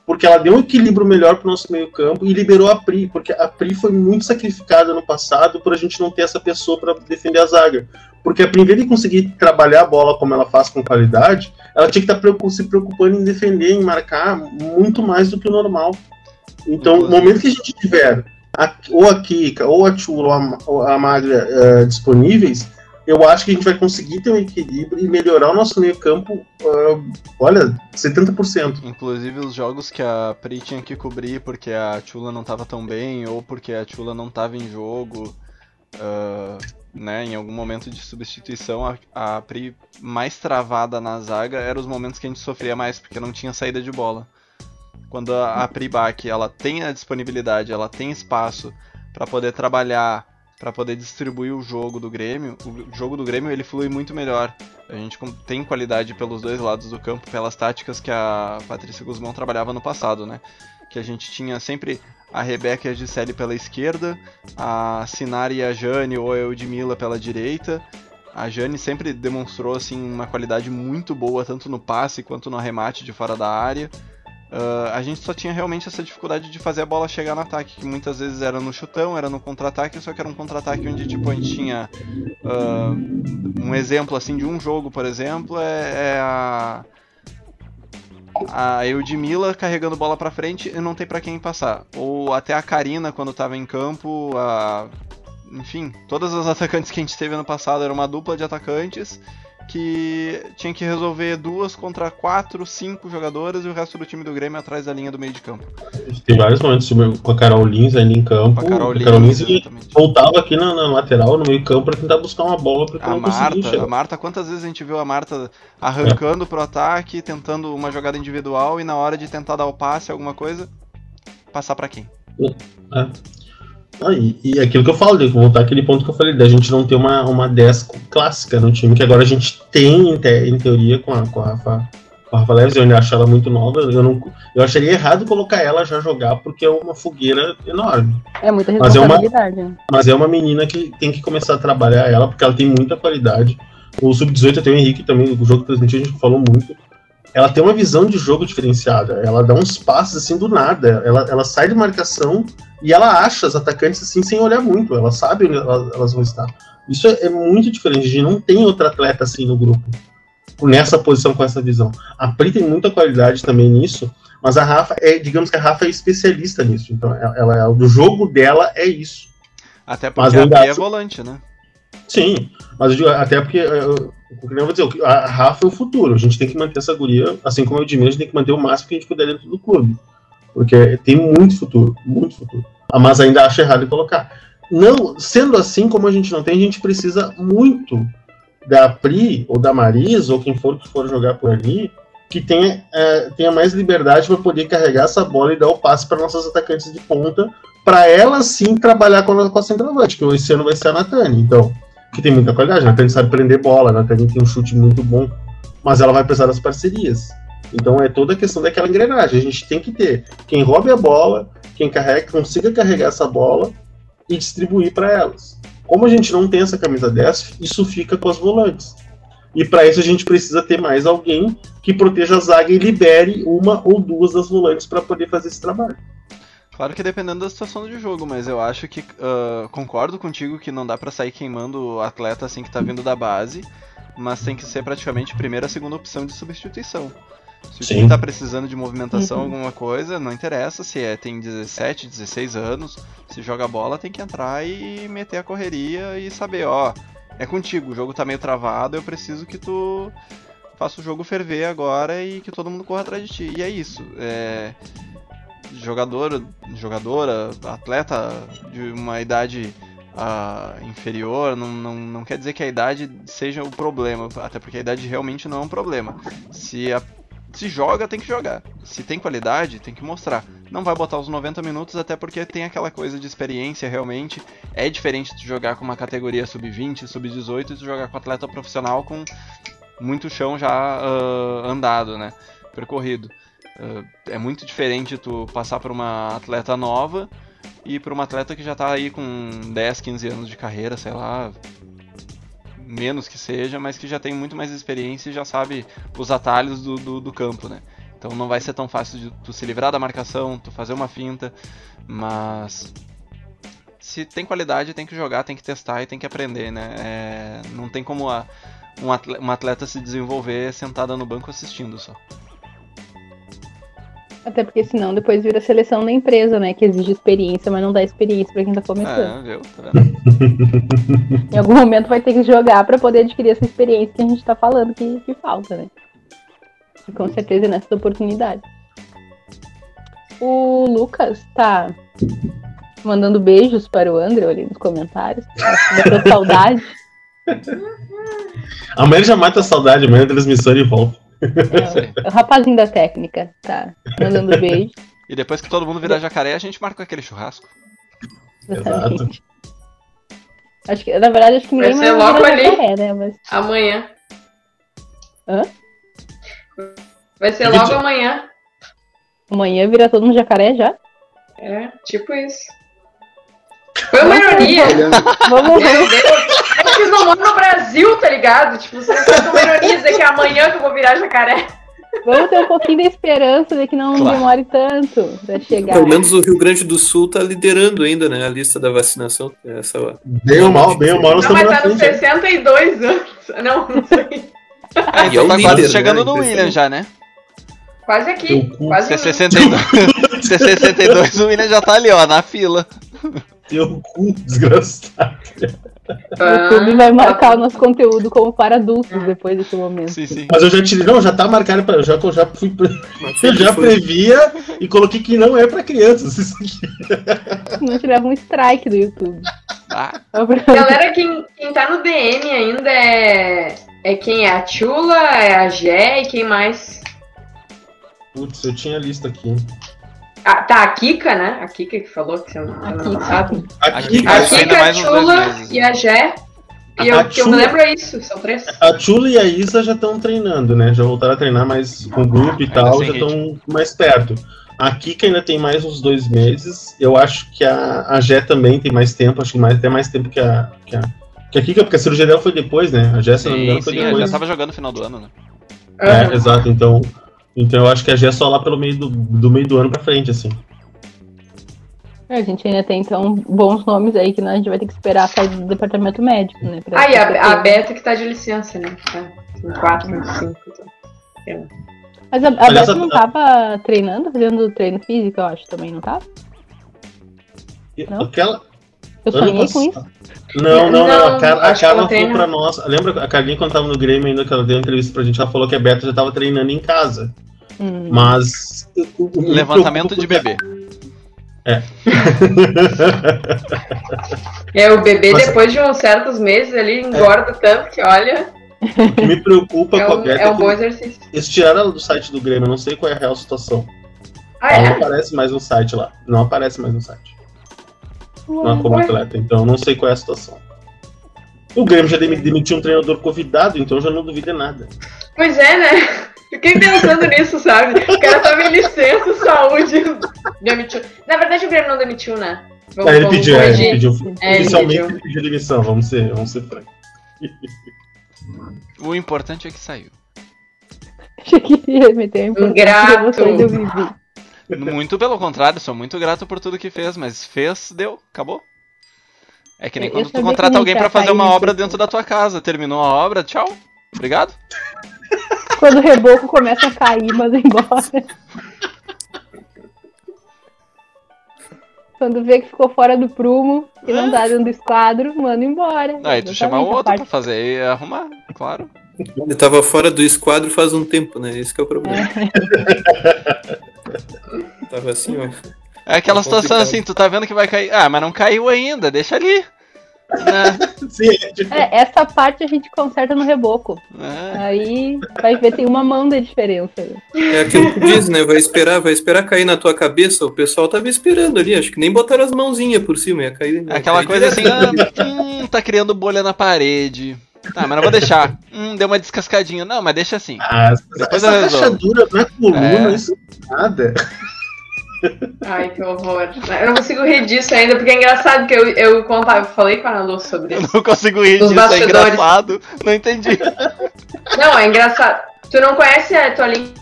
porque ela deu um equilíbrio melhor para o nosso meio-campo e liberou a Pri, porque a Pri foi muito sacrificada no passado por a gente não ter essa pessoa para defender a zaga. Porque a vez de conseguir trabalhar a bola como ela faz com qualidade, ela tinha que estar preocup- se preocupando em defender, em marcar muito mais do que o normal. Então, no momento que a gente tiver a- ou a Kika, ou a Chula, ou a, a Maglia eh, disponíveis, eu acho que a gente vai conseguir ter um equilíbrio e melhorar o nosso meio campo, uh, olha, 70%. Inclusive os jogos que a Pri tinha que cobrir porque a Chula não estava tão bem ou porque a Chula não estava em jogo, uh, né, em algum momento de substituição, a, a Pri mais travada na zaga eram os momentos que a gente sofria mais porque não tinha saída de bola. Quando a, a Pri Bach, ela tem a disponibilidade, ela tem espaço para poder trabalhar para poder distribuir o jogo do Grêmio, o jogo do Grêmio ele flui muito melhor. A gente tem qualidade pelos dois lados do campo, pelas táticas que a Patrícia Guzmão trabalhava no passado, né? Que a gente tinha sempre a Rebeca e a Gisele pela esquerda, a Sinara e a Jane ou a Eudmila pela direita. A Jane sempre demonstrou assim uma qualidade muito boa tanto no passe quanto no arremate de fora da área. Uh, a gente só tinha realmente essa dificuldade de fazer a bola chegar no ataque, que muitas vezes era no chutão, era no contra-ataque, só que era um contra-ataque onde tipo, a gente tinha uh, um exemplo assim de um jogo, por exemplo, é, é a a Eudmila carregando bola para frente e não tem para quem passar. Ou até a Karina quando estava em campo, a... enfim, todas as atacantes que a gente teve ano passado era uma dupla de atacantes que tinha que resolver duas contra quatro, cinco jogadoras e o resto do time do Grêmio atrás da linha do meio de campo. Tem vários momentos com a Carol Lins ali em campo. Com a Carol, a Carol Lins, voltava aqui na, na, lateral, no meio campo, para tentar buscar uma bola para a Marta, a Marta, quantas vezes a gente viu a Marta arrancando é. pro ataque, tentando uma jogada individual e na hora de tentar dar o passe, alguma coisa, passar para quem? É. Ah, e, e, aquilo que eu falo, de voltar aquele ponto que eu falei, da gente não ter uma, uma 10 clássica no time, que agora a gente tem, em, te, em teoria, com a, com a Rafa, com a Rafa Leves, eu ainda acho ela muito nova, eu, não, eu acharia errado colocar ela já jogar, porque é uma fogueira enorme. É muita responsabilidade. Mas é uma, mas é uma menina que tem que começar a trabalhar ela, porque ela tem muita qualidade. O Sub-18 tem o Henrique também, o jogo transmitido a gente falou muito. Ela tem uma visão de jogo diferenciada, ela dá uns passos assim do nada, ela, ela sai de marcação e ela acha os atacantes assim sem olhar muito, ela sabe onde elas vão estar. Isso é, é muito diferente, a gente não tem outro atleta assim no grupo, nessa posição com essa visão. A Pri tem muita qualidade também nisso, mas a Rafa é, digamos que a Rafa é especialista nisso, então ela, ela o jogo dela é isso. Até porque mas a Pri é volante, né? Sim, mas eu digo, até porque eu, eu vou dizer, a Rafa é o futuro, a gente tem que manter essa guria, assim como eu de a gente tem que manter o máximo que a gente puder dentro do clube. Porque tem muito futuro, muito futuro. Mas ainda acho errado colocar. Não, sendo assim, como a gente não tem, a gente precisa muito da Pri ou da Marisa, ou quem for que for jogar por ali, que tenha, é, tenha mais liberdade para poder carregar essa bola e dar o passe para nossas atacantes de ponta, para elas sim trabalhar com a, com a centroavante, que esse ano vai ser a Natane. Então, que tem muita qualidade. A Natane sabe prender bola, a Natane tem um chute muito bom, mas ela vai precisar das parcerias. Então é toda a questão daquela engrenagem. A gente tem que ter quem roube a bola, quem carrega, consiga carregar essa bola e distribuir para elas. Como a gente não tem essa camisa 10, isso fica com as volantes. E para isso a gente precisa ter mais alguém que proteja a zaga e libere uma ou duas das volantes para poder fazer esse trabalho. Claro que dependendo da situação de jogo, mas eu acho que uh, concordo contigo que não dá para sair queimando o atleta assim que tá vindo da base, mas tem que ser praticamente primeira, segunda opção de substituição. Se o Sim. time tá precisando de movimentação, uhum. alguma coisa, não interessa se é tem 17, 16 anos, se joga bola, tem que entrar e meter a correria e saber, ó, é contigo, o jogo tá meio travado, eu preciso que tu faça o jogo ferver agora e que todo mundo corra atrás de ti. E é isso. É... Jogador, jogadora, atleta de uma idade uh, inferior, não, não, não quer dizer que a idade seja o problema, até porque a idade realmente não é um problema. Se a se joga, tem que jogar. Se tem qualidade, tem que mostrar. Não vai botar os 90 minutos, até porque tem aquela coisa de experiência realmente. É diferente de jogar com uma categoria sub-20, sub-18 e jogar com atleta profissional com muito chão já uh, andado, né? Percorrido. Uh, é muito diferente tu passar por uma atleta nova e por uma atleta que já tá aí com 10, 15 anos de carreira, sei lá, menos que seja, mas que já tem muito mais experiência e já sabe os atalhos do, do, do campo, né? Então não vai ser tão fácil de tu se livrar da marcação, tu fazer uma finta, mas se tem qualidade tem que jogar, tem que testar e tem que aprender, né? É, não tem como a, um atleta, uma atleta se desenvolver sentada no banco assistindo só. Até porque senão depois vira seleção da empresa, né? Que exige experiência, mas não dá experiência pra quem tá começando. É, viu? Tá vendo? Em algum momento vai ter que jogar pra poder adquirir essa experiência que a gente tá falando que, que falta, né? E com certeza é nessa oportunidade. O Lucas tá mandando beijos para o André ali nos comentários. Bateu saudade. Amanhã já mata a saudade, amanhã a transmissão ele volta. Aí. É o rapazinho da técnica, tá? Mandando beijo. E depois que todo mundo virar jacaré, a gente marca aquele churrasco. Exatamente. Acho que, na verdade, acho que Vai ninguém ser mais logo vai ali. jacaré, né? Mas Amanhã. Hã? Vai ser logo amanhã. amanhã vira todo mundo jacaré já? É, tipo isso. Foi uma ironia. Vamos, Meu Deus. Vocês não moram no Brasil, tá ligado? Tipo, vocês fazem uma ironia dizer que é amanhã que eu vou virar jacaré. vamos ter um pouquinho de esperança de que não Claro. demore tanto pra chegar. Pelo menos o Rio Grande do Sul tá liderando ainda, né? A lista da vacinação. Essa, Bem ou mal, bem ou mal, Não, estamos mas tá nos frente. hein? 62 anos. Não, não sei. Ah, E é então tá quase líder, chegando né? no William já, né? Quase aqui. Quase C62, C62 o William já tá ali, ó, na fila. Teu cu, desgraçado. O YouTube vai marcar o nosso conteúdo como para adultos depois desse momento. Sim, sim. Mas eu já tirei, não, já tá marcado para, eu já, já fui, eu já previa e coloquei que não é pra crianças. Isso aqui. Senão te leva um strike do YouTube. Ah, Galera, quem, quem tá no DM ainda é. É quem? É a Chula, é a Gé e quem mais? Putz, eu tinha a lista aqui. Ah, tá, a Kika, né? A Kika que falou que você não, A não sabe. Aqui, Kika. A Kika, a Chula e a Gé. E A eu, que eu me lembro é isso, são três. a Chula e a Isa já estão treinando, né? Já voltaram a treinar mais com o grupo e Ainda tal, já estão mais perto. A Kika ainda tem mais uns dois meses. Eu acho que a, a Jé também tem mais tempo, acho que mais, até mais tempo que a, que a, que a Kika, porque a cirurgia dela foi depois, né? A Jé, se não me engano, foi sim, eu já depois. tava jogando no final do ano, né? É, Aham. exato. Então, então eu acho que a Jé é só lá pelo meio do, do meio do ano pra frente, assim. A gente ainda tem, então, bons nomes aí que a gente vai ter que esperar a saída do departamento médico, né? pra- Ah, e a, a. Beta que tá de licença, né? Tá. Tem cinco. Então. Mas a, a Aliás, Beth a- não tava treinando, fazendo treino físico, eu acho, também, não tava? Não? Aquela, Eu sonhei com isso. Não, não, não. Não, A, Car a Carla falou pra nós. Lembra a Carlinha quando tava no Grêmio ainda que ela deu uma entrevista pra gente? Ela falou que a Beta já tava treinando em casa. Hum. Mas. Levantamento de bebê. É, o bebê, Mas- depois de uns certos meses ali, engorda tanto que, olha, O que me preocupa é com a um, Beta é é, um bom que exercício. eles tiraram ela do site do Grêmio. Eu não sei qual é a real situação. Ah, Ela não é? aparece mais no site lá. Não aparece mais no site. Não é como Ué. atleta. Então eu não sei qual é a situação. O Grêmio já demi- demitiu um treinador convidado, então eu já não duvido de nada. Pois é, né? Fiquei pensando nisso, sabe? O cara tava em licença, saúde. Demitiu. Na verdade, o Grêmio não demitiu, né? Vamos, Ah, ele vamos pediu, é, ele pediu. É, ele Inicialmente pediu. ele pediu demissão, vamos ser, vamos ser francos. O importante é que saiu. Achei que ia meter eu vivi. Muito pelo contrário, sou muito grato por tudo que fez, mas fez, deu, acabou. É que nem Eu quando tu contrata alguém ia fazer uma obra assim. dentro da tua casa. Terminou a obra, tchau. Obrigado. Quando o reboco começa a cair, manda embora. Quando vê que ficou fora do prumo e não tá dando esquadro, manda embora. Aí tu chama o outro parte pra fazer e arrumar, claro. Ele tava fora do esquadro faz um tempo, né? Esse que é o problema. Tava assim, ó. É aquela É situação complicado. assim, tu tá vendo que vai cair. Ah, mas não caiu ainda, deixa ali. Né? Sim, é, É, essa parte a gente conserta no reboco. É. Aí vai ver, tem uma mão da diferença. É aquilo que diz, né? Vai esperar, vai esperar cair na tua cabeça. O pessoal tava esperando ali. Acho que nem botaram as mãozinhas por cima. Ia cair. ia Aquela cair coisa assim, ah, hum, tá criando bolha na parede. Tá, mas não vou deixar. Hum, deu uma descascadinha. Não, mas deixa assim. ah, Depois essa rachadura na coluna, É. isso nada. Ai, que horror. Eu não consigo rir disso ainda, porque é engraçado que eu, eu, contava, eu falei com a Ana Lu sobre Eu isso. não consigo rir disso, é bastidores. engraçado. Não entendi. Não, é engraçado. Tu não conhece a tua língua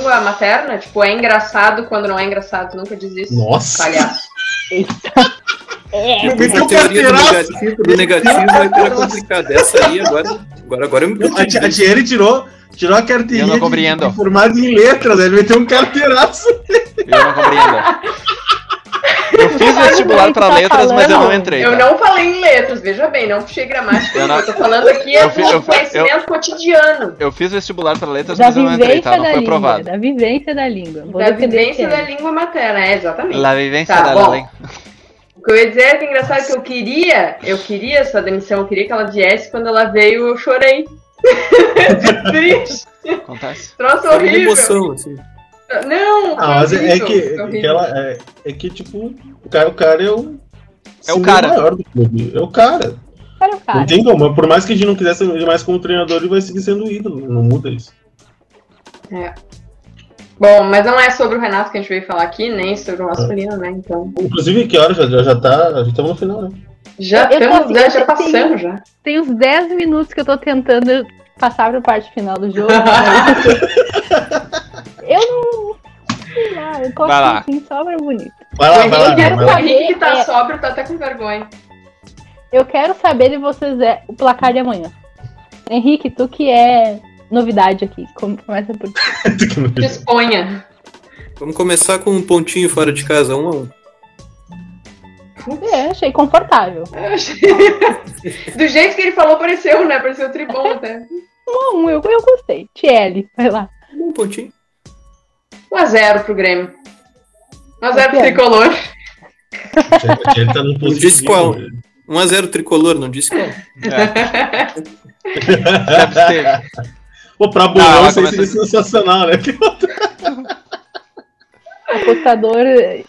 materna? Tipo, é engraçado quando não é engraçado. Nunca diz isso. Nossa. Palhaço. Eita. É, Depois Meteu a teoria do carteiraço. negativo, do negativo vai ficar complicada. Essa aí agora, agora, agora eu me A, Thi- a Thierry tirou, tirou a carteirinha Eu não de- compreendo. de formado em letras, ele meteu um carteiraço. Eu não compreendo. Eu fiz vestibular pra Tá letras, mas eu não falando? entrei. Eu tá? não falei em letras, veja bem, não puxei gramática. Eu Eu, não- tô falando aqui é Eu fiz- do eu- conhecimento cotidiano. Eu fiz vestibular pra letras, da mas eu não entrei, tá? Não da foi língua. aprovado. Da vivência da língua. Vou Da vivência esse da língua materna, é, exatamente. La vivência Tá, da bom. lei. O que eu ia dizer é que engraçado que eu queria, eu queria essa demissão, eu queria que ela viesse, quando ela veio eu chorei. Triste, Acontece. troço horrível. emoção, assim. Não, Ah, mas é, é que, horrível. que ela, é, é que, tipo, o cara, o cara é o. É o cara. maior do clube. É o cara. Para o cara. Não tem como. Por mais que a gente não quisesse ele mais como treinador, ele vai seguir sendo ídolo. Não muda isso. Bom, mas não é sobre o Renato que a gente veio falar aqui, nem sobre o masculino, né? Então. Inclusive, que hora já, já, já tá. Já estamos no final, né? Já estamos, assim, já, eu já passamos já. Tem uns 10 minutos que eu tô tentando passar pra parte final do jogo. eu não. Sei lá, eu gosto Vai lá. assim, sobra bonito. Vai lá, vai lá. Henrique, Vai o lá. Henrique que tá É. sóbrio tá até com vergonha. Eu quero saber de vocês é o placar de amanhã. Henrique, tu que é novidade aqui, com- começa por ti. Se exponha. Vamos começar com um pontinho fora de casa, um a um. É, achei confortável. Eu achei- Do jeito que ele falou, pareceu, né? Pareceu tribom até. Bom, eu, eu gostei. Tiele, vai lá. Um pontinho. 1x0 pro Grêmio. 1x0 pro. Tricolor. Ele tá no Não disse qual. positivo. 1x0 tricolor, não disse qual. É. Se absteve. Pô, pra Ah, bolão vai isso seria sensacional, né? Apostador.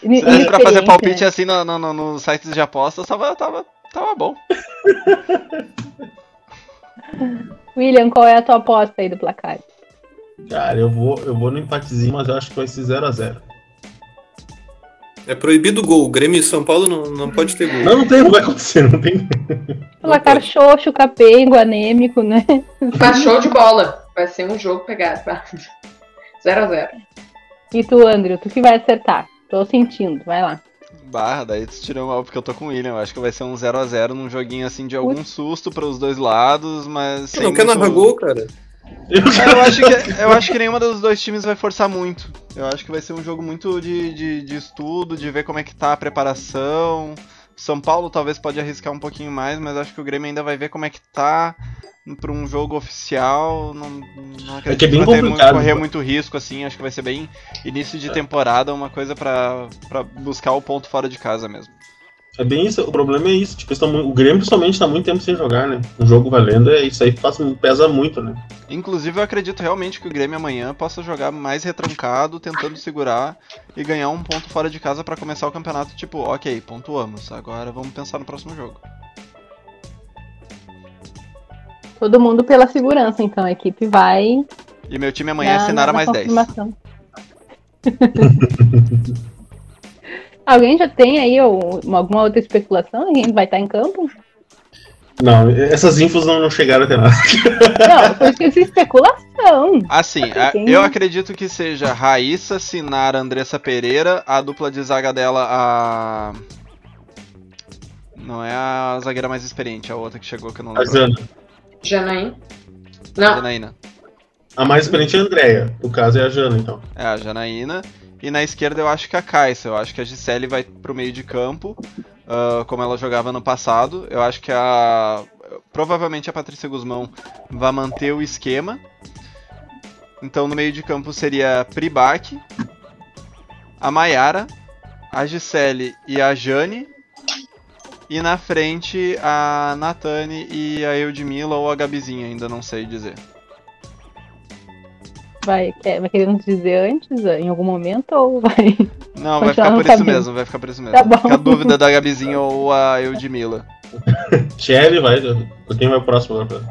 Se fosse pra fazer palpite né? assim no, no, no- nos sites de apostas, tava, tava, tava bom. William, qual é a tua aposta aí do placar? Cara, eu vou, eu vou no empatezinho, mas eu acho que vai ser 0x0. É proibido o gol. O Grêmio e São Paulo não, não pode ter gol. Não, não tem, não vai acontecer, não tem. Placar xoxo, capengo, anêmico, né? Tá show de bola. Vai ser um jogo pegado. 0x0. E tu, Andrew, tu que vai acertar. Tô sentindo, vai lá. Barra, daí tu tirou mal porque eu tô com o William. Eu acho que vai ser um 0x0 num joguinho assim de algum susto pros dois lados, mas. Tu sem não quer narrar gol, cara? Eu acho, que, eu acho que nenhuma dos dois times vai forçar muito. Eu acho que vai ser um jogo muito de, de, de estudo, de ver como é que tá a preparação. São Paulo talvez pode arriscar um pouquinho mais, mas acho que o Grêmio ainda vai ver como é que tá pra um jogo oficial. Não, não acredito que é bem vai ter muito- complicado, correr pô. muito risco, assim. Acho que vai ser bem início de temporada, uma coisa pra buscar o ponto fora de casa mesmo. É bem isso, o problema é isso. Tipo, eles tão mu- o Grêmio principalmente tá muito tempo sem jogar, né? Um jogo valendo, é isso aí faz, pesa muito, né? Inclusive, eu acredito realmente que o Grêmio amanhã possa jogar mais retrancado, tentando segurar e ganhar um ponto fora de casa pra começar o campeonato. Tipo, ok, pontuamos, agora vamos pensar no próximo jogo. Todo mundo pela segurança, então a equipe vai. E meu time amanhã na- assinara na mais 10. Alguém já tem aí ou- alguma outra especulação? Ninguém vai estar em campo? Não, essas infos não, não chegaram até nada. Não, por isso é especulação. Assim, a- Tem- eu acredito que seja Raíssa, Sinara, Andressa Pereira, a dupla de zaga dela, a. Não é a zagueira mais experiente, a outra que chegou que eu não A lembro. Jana. Janaína. A Não, Janaína. A mais experiente é a Andrea. No caso é a Jana, então. É, a Janaína. E na esquerda eu acho que a Caixa. Eu acho que a Gisele vai pro meio de campo, ah, como ela jogava no passado. Eu acho que a. Provavelmente a Patrícia Guzmão vai manter o esquema. Então no meio de campo seria Pribac, a Maiara, a Gisele e a Jane. E na frente a Natane e a Eudmila ou a Gabizinha, ainda não sei dizer. Vai, quer, vai querer nos dizer antes, em algum momento, ou vai. Não, vai ficar por isso sabendo. mesmo, vai ficar por isso mesmo. Tá bom. Fica a dúvida da Gabizinha ou a Eudmila. Thierry vai. Quem vai o próximo agora?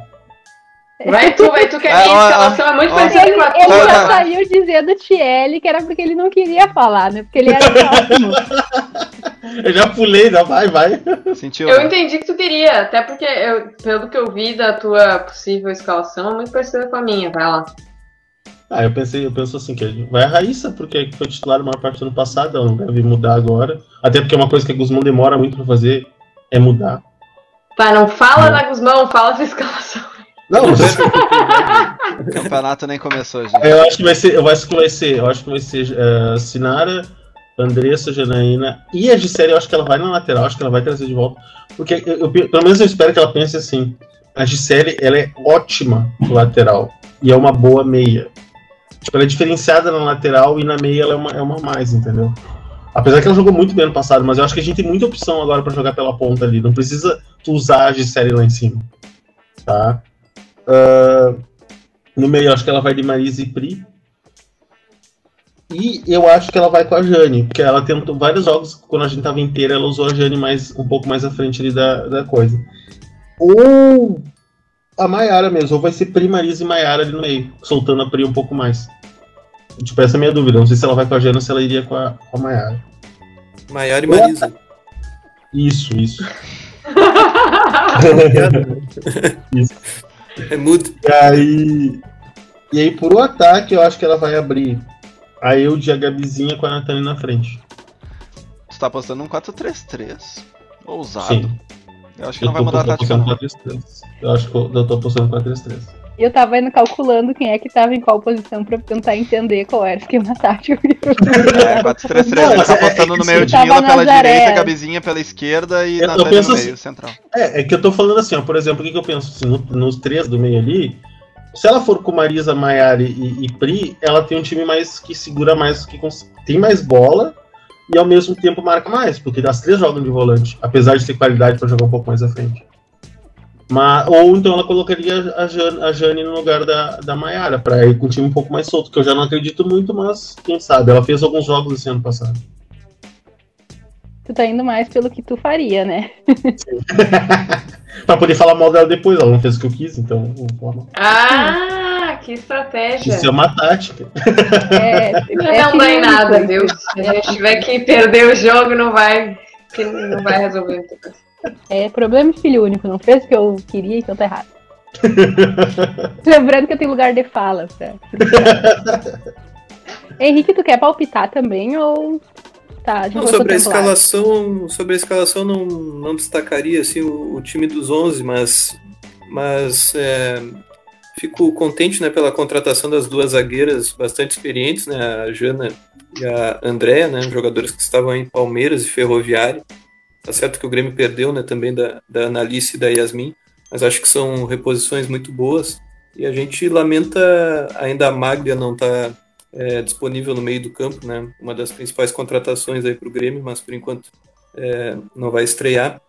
vai tu, vai tu, que a Ah, minha escalação é muito ó. parecida Ele, com a ele tua. já saiu dizendo Tiele que era porque ele não queria falar, né? Porque ele era próximo. Eu já pulei, já vai, vai. Sentiu? Eu né? entendi que tu queria, até porque eu, pelo que eu vi da tua possível escalação, é muito parecida com a minha, vai lá. Ah, eu pensei, eu penso assim, que vai a Raíssa, porque foi titular a maior parte do ano passado, ela não deve mudar agora. Até porque é uma coisa que a Guzmão demora muito pra fazer, é mudar. Tá, não fala Não. da Guzmão, fala da escalação. Não, mas O campeonato nem começou, gente. eu acho que vai ser, eu acho que vai ser, eu acho que vai ser eh, Sinara, Andressa, Janaína e a Gisele, eu acho que ela vai na lateral, acho que ela vai trazer de volta. Porque eu, eu- pelo menos eu espero que ela pense assim. A Gisele, ela é ótima lateral e é uma boa meia. Tipo, ela é diferenciada na lateral e na meia ela é uma, é uma mais, entendeu? Apesar que ela jogou muito bem ano passado, mas eu acho que a gente tem muita opção agora pra jogar pela ponta ali. Não precisa tu usar a Gisele lá em cima. Tá? Ah, no meio, eu acho que ela vai de Marisa e Pri. E eu acho que ela vai com a Jane, porque ela tentou vários jogos, quando a gente tava inteira, ela usou a Jane mais, um pouco mais à frente ali da, da coisa. Ou a Maiara mesmo, ou vai ser Pri, Marisa e Maiara ali no meio, soltando a Pri um pouco mais. Tipo, essa é a minha dúvida. Não sei se ela vai com a Jane ou se ela iria com a, com a Maiara. Maiara e Marisa. Isso, isso. isso. É mudo. E aí. E aí, por o ataque, eu acho que ela vai abrir a Eude e a Gabizinha com a Natane na frente. Tu tá apostando um 4-3-3. Ousado. Sim. Eu acho que Eu não vai mudar a eu tática, apostando não. 4-3-3. Eu acho que eu, eu tô apostando 4-3-3. Eu tava indo calculando quem é que tava em qual posição pra tentar entender qual era o esquema tático. É, 4-3-3. Ele tá é- apostando é no que meio de Mila pela Nazaré. direita, Gabizinha pela esquerda e Eu- eu Nathalie penso no assim- meio, central. É, é que eu tô falando assim, ó, por exemplo, o que, que eu penso assim, no- nos três do meio ali, se ela for com Marisa, Maiara e, e Pri, ela tem um time mais que segura mais, que tem mais bola e ao mesmo tempo marca mais, porque as três jogam de volante, apesar de ter qualidade pra jogar um pouco mais à frente. Mas, ou então ela colocaria a Jane, a Jane no lugar da, da Maiara, pra ir com um time um pouco mais solto, que eu já não acredito muito, mas quem sabe, ela fez alguns jogos esse ano passado. tu tá indo mais pelo que tu faria, né? pra poder falar mal dela depois, ela não fez o que eu quis, então eu vou falar mal. Ah, que estratégia. Isso é uma tática. É, Não, é não dá em nada, viu? Se a gente tiver que perder o jogo, não vai, não vai resolver muita coisa. É problema de filho único, não fez o que eu queria, então tá errado. Lembrando que eu tenho lugar de fala. Pra... Henrique, tu quer palpitar também ou tá? Não, sobre a escalação, sobre a escalação não, não destacaria assim o, o time dos 11, mas mas é, fico contente, né, pela contratação das duas zagueiras bastante experientes, né, a Jana e a Andréa, né, jogadores que estavam em Palmeiras e Ferroviária. Tá certo que o Grêmio perdeu, né, também da, da Analice e da Yasmin, mas acho que são reposições muito boas. E a gente lamenta ainda a Maglia não estar é, disponível no meio do campo, né? Uma das principais contratações aí para o Grêmio, mas por enquanto é, não vai estrear.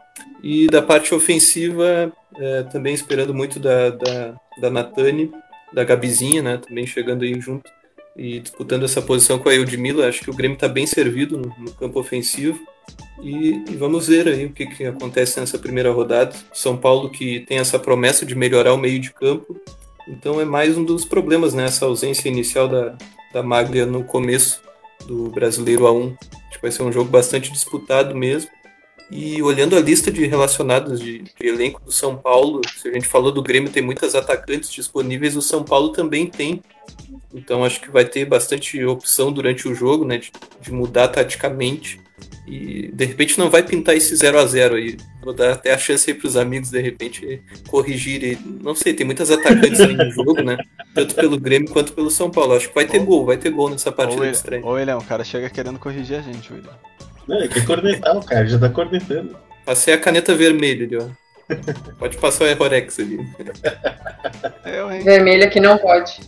E da parte ofensiva, é, também esperando muito da, da, da Natane, da Gabizinha, né? Também chegando aí junto e disputando essa posição com a Eudmila. Acho que o Grêmio está bem servido no, no campo ofensivo. E, e vamos ver aí o que, que acontece nessa primeira rodada. São Paulo que tem essa promessa de melhorar o meio de campo. Então é mais um dos problemas, né? Essa ausência inicial da, da Maglia no começo do Brasileiro A1. Acho que vai ser um jogo bastante disputado mesmo. E olhando a lista de relacionados de, de, elenco do São Paulo, se a gente falou do Grêmio, tem muitas atacantes disponíveis, o São Paulo também tem. Então acho que vai ter bastante opção durante o jogo, né? De, de mudar taticamente. E de repente não vai pintar esse 0 a 0 aí. Vou dar até a chance aí pros amigos, de repente, corrigirem. Não sei, tem muitas atacantes aí no jogo, né? Tanto pelo Grêmio quanto pelo São Paulo. Acho que vai ter gol, vai ter gol nessa partida Ô, de estreia. Ô, William, o cara chega querendo corrigir a gente, William. Não, é que cornetar, o cara já tá cornetando. Passei a caneta vermelha ali, ó. Pode passar o Errorex ali. Hein? Vermelha que não pode.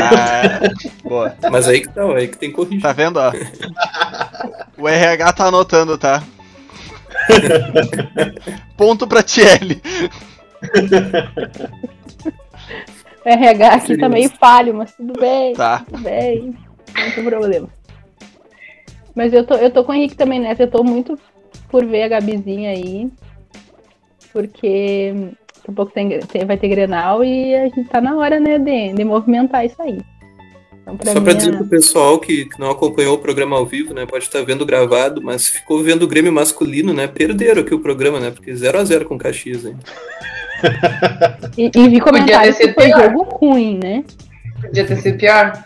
Ah, boa. Mas aí que tá, aí que tem corrigir. Tá vendo, ó? O RH tá anotando, tá? Ponto pra Tiele. O RH aqui Seria tá meio falho, mas tudo bem. Tá. Tudo bem. Não tem problema. Mas eu tô, eu tô com o Henrique também nessa. Eu tô muito por ver a Gabizinha aí. Porque daqui a pouco tem, tem- vai ter Grenal e a gente tá na hora, né, de, de movimentar isso aí. Então, pra Só mim, pra a- dizer pro pessoal que, que não acompanhou o programa ao vivo, né? Pode estar vendo gravado, mas ficou vendo o Grêmio masculino, né? Perderam aqui o programa, né? Porque 0x0 com o Caxias, hein? E, e vi comentários que foi pior. jogo ruim, né? Podia ter sido pior.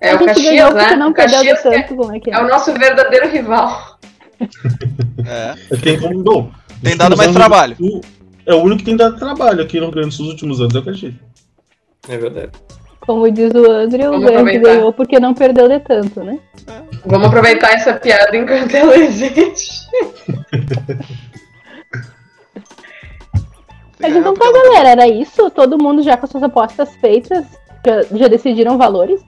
É o Caxias, ganhou né? porque não O Caxias é, tanto, como é que é? é o nosso verdadeiro rival. É. Tem como. Bom, Tem dado mais últimos trabalho. o- É o único que tem dado trabalho aqui no Rio Grande do Sul nos últimos anos, é o Caxias. É verdade. Como diz o André, o aproveitar. ganhou porque não perdeu de tanto, né? Vamos aproveitar essa piada enquanto ela existe. Mas É, então tá, galera, era isso? Todo mundo já com suas apostas feitas? Já, já decidiram valores?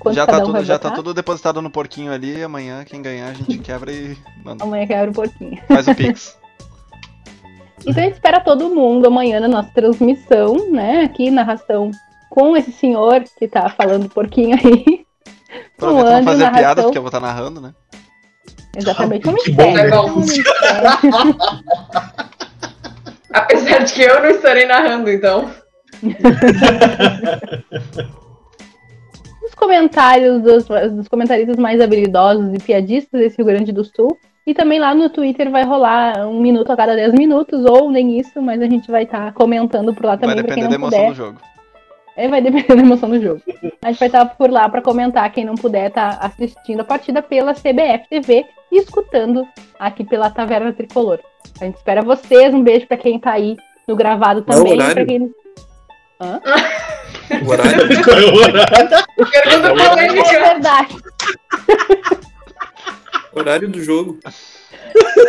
Quanto Já cada tá, um tudo, vai já tá tudo depositado no porquinho ali. Amanhã, quem ganhar, a gente quebra e manda. Amanhã quebra um pouquinho. Faz o Pix. Então a gente espera todo mundo amanhã na nossa transmissão, né? Aqui, narração com esse senhor que tá falando porquinho aí. O pra André, fazer piada, narração. porque eu vou estar narrando, né? Exatamente. Vamos Que bom, vamos. Apesar de que eu não estarei narrando, então. Comentários dos, dos comentaristas mais habilidosos e piadistas desse Rio Grande do Sul. E também lá no Twitter vai rolar um minuto a cada 10 minutos, ou nem isso, mas a gente vai estar comentando por lá também Vai pra quem depender não da emoção puder. do jogo. É, vai depender da emoção do jogo. A gente vai estar por lá para comentar. Quem não puder estar assistindo a partida pela CBF TV e escutando aqui pela Taverna Tricolor. A gente espera vocês. Um beijo para quem tá aí no gravado Qual é o também. horário? Quem... O horário. Qual é o horário? Pergunta É polêmica. verdade. horário do jogo.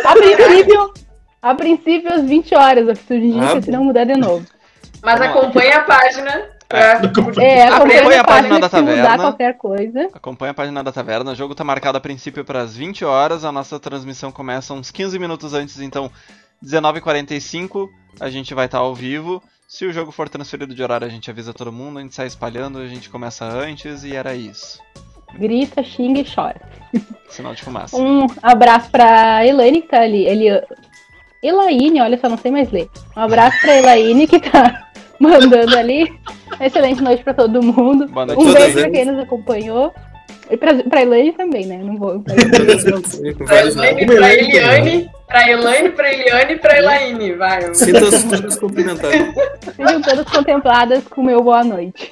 A princípio, a princípio às 20 horas, a que indica, Ah, se não mudar de novo. Mas acompanha a página. Pra... É, Acompanha acompanha a a página página da taverna. qualquer coisa. Acompanha a página da taverna. O jogo tá marcado a princípio para as 20 horas. A nossa transmissão começa uns 15 minutos antes, então 19h45 a gente vai estar ao vivo. Se o jogo for transferido de horário, a gente avisa todo mundo, a gente sai espalhando, a gente começa antes e era isso. Grita, xinga e chora. Sinal de fumaça. Um abraço pra Elaine, que tá ali. Ele... Elaine, olha só, não sei mais ler. Um abraço pra Elaine, que tá mandando ali. Excelente noite pra todo mundo. Boa noite Um beijo pra quem nos acompanhou. E pra, pra Elaine também, né? Não vou. Pra Elaine, pra Eliane, pra Elaine, pra Eliane e pra Elaine. Vai. Sinta-se todas cumprimentadas. Sejam todas contempladas com o meu boa noite.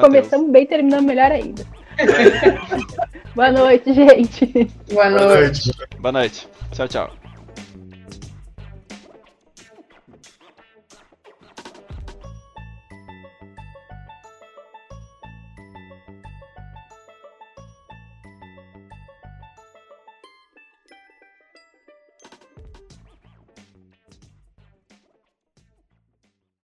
Começamos bem, terminamos melhor ainda. boa noite, gente. Boa Boa noite. noite. Boa noite. Tchau, tchau.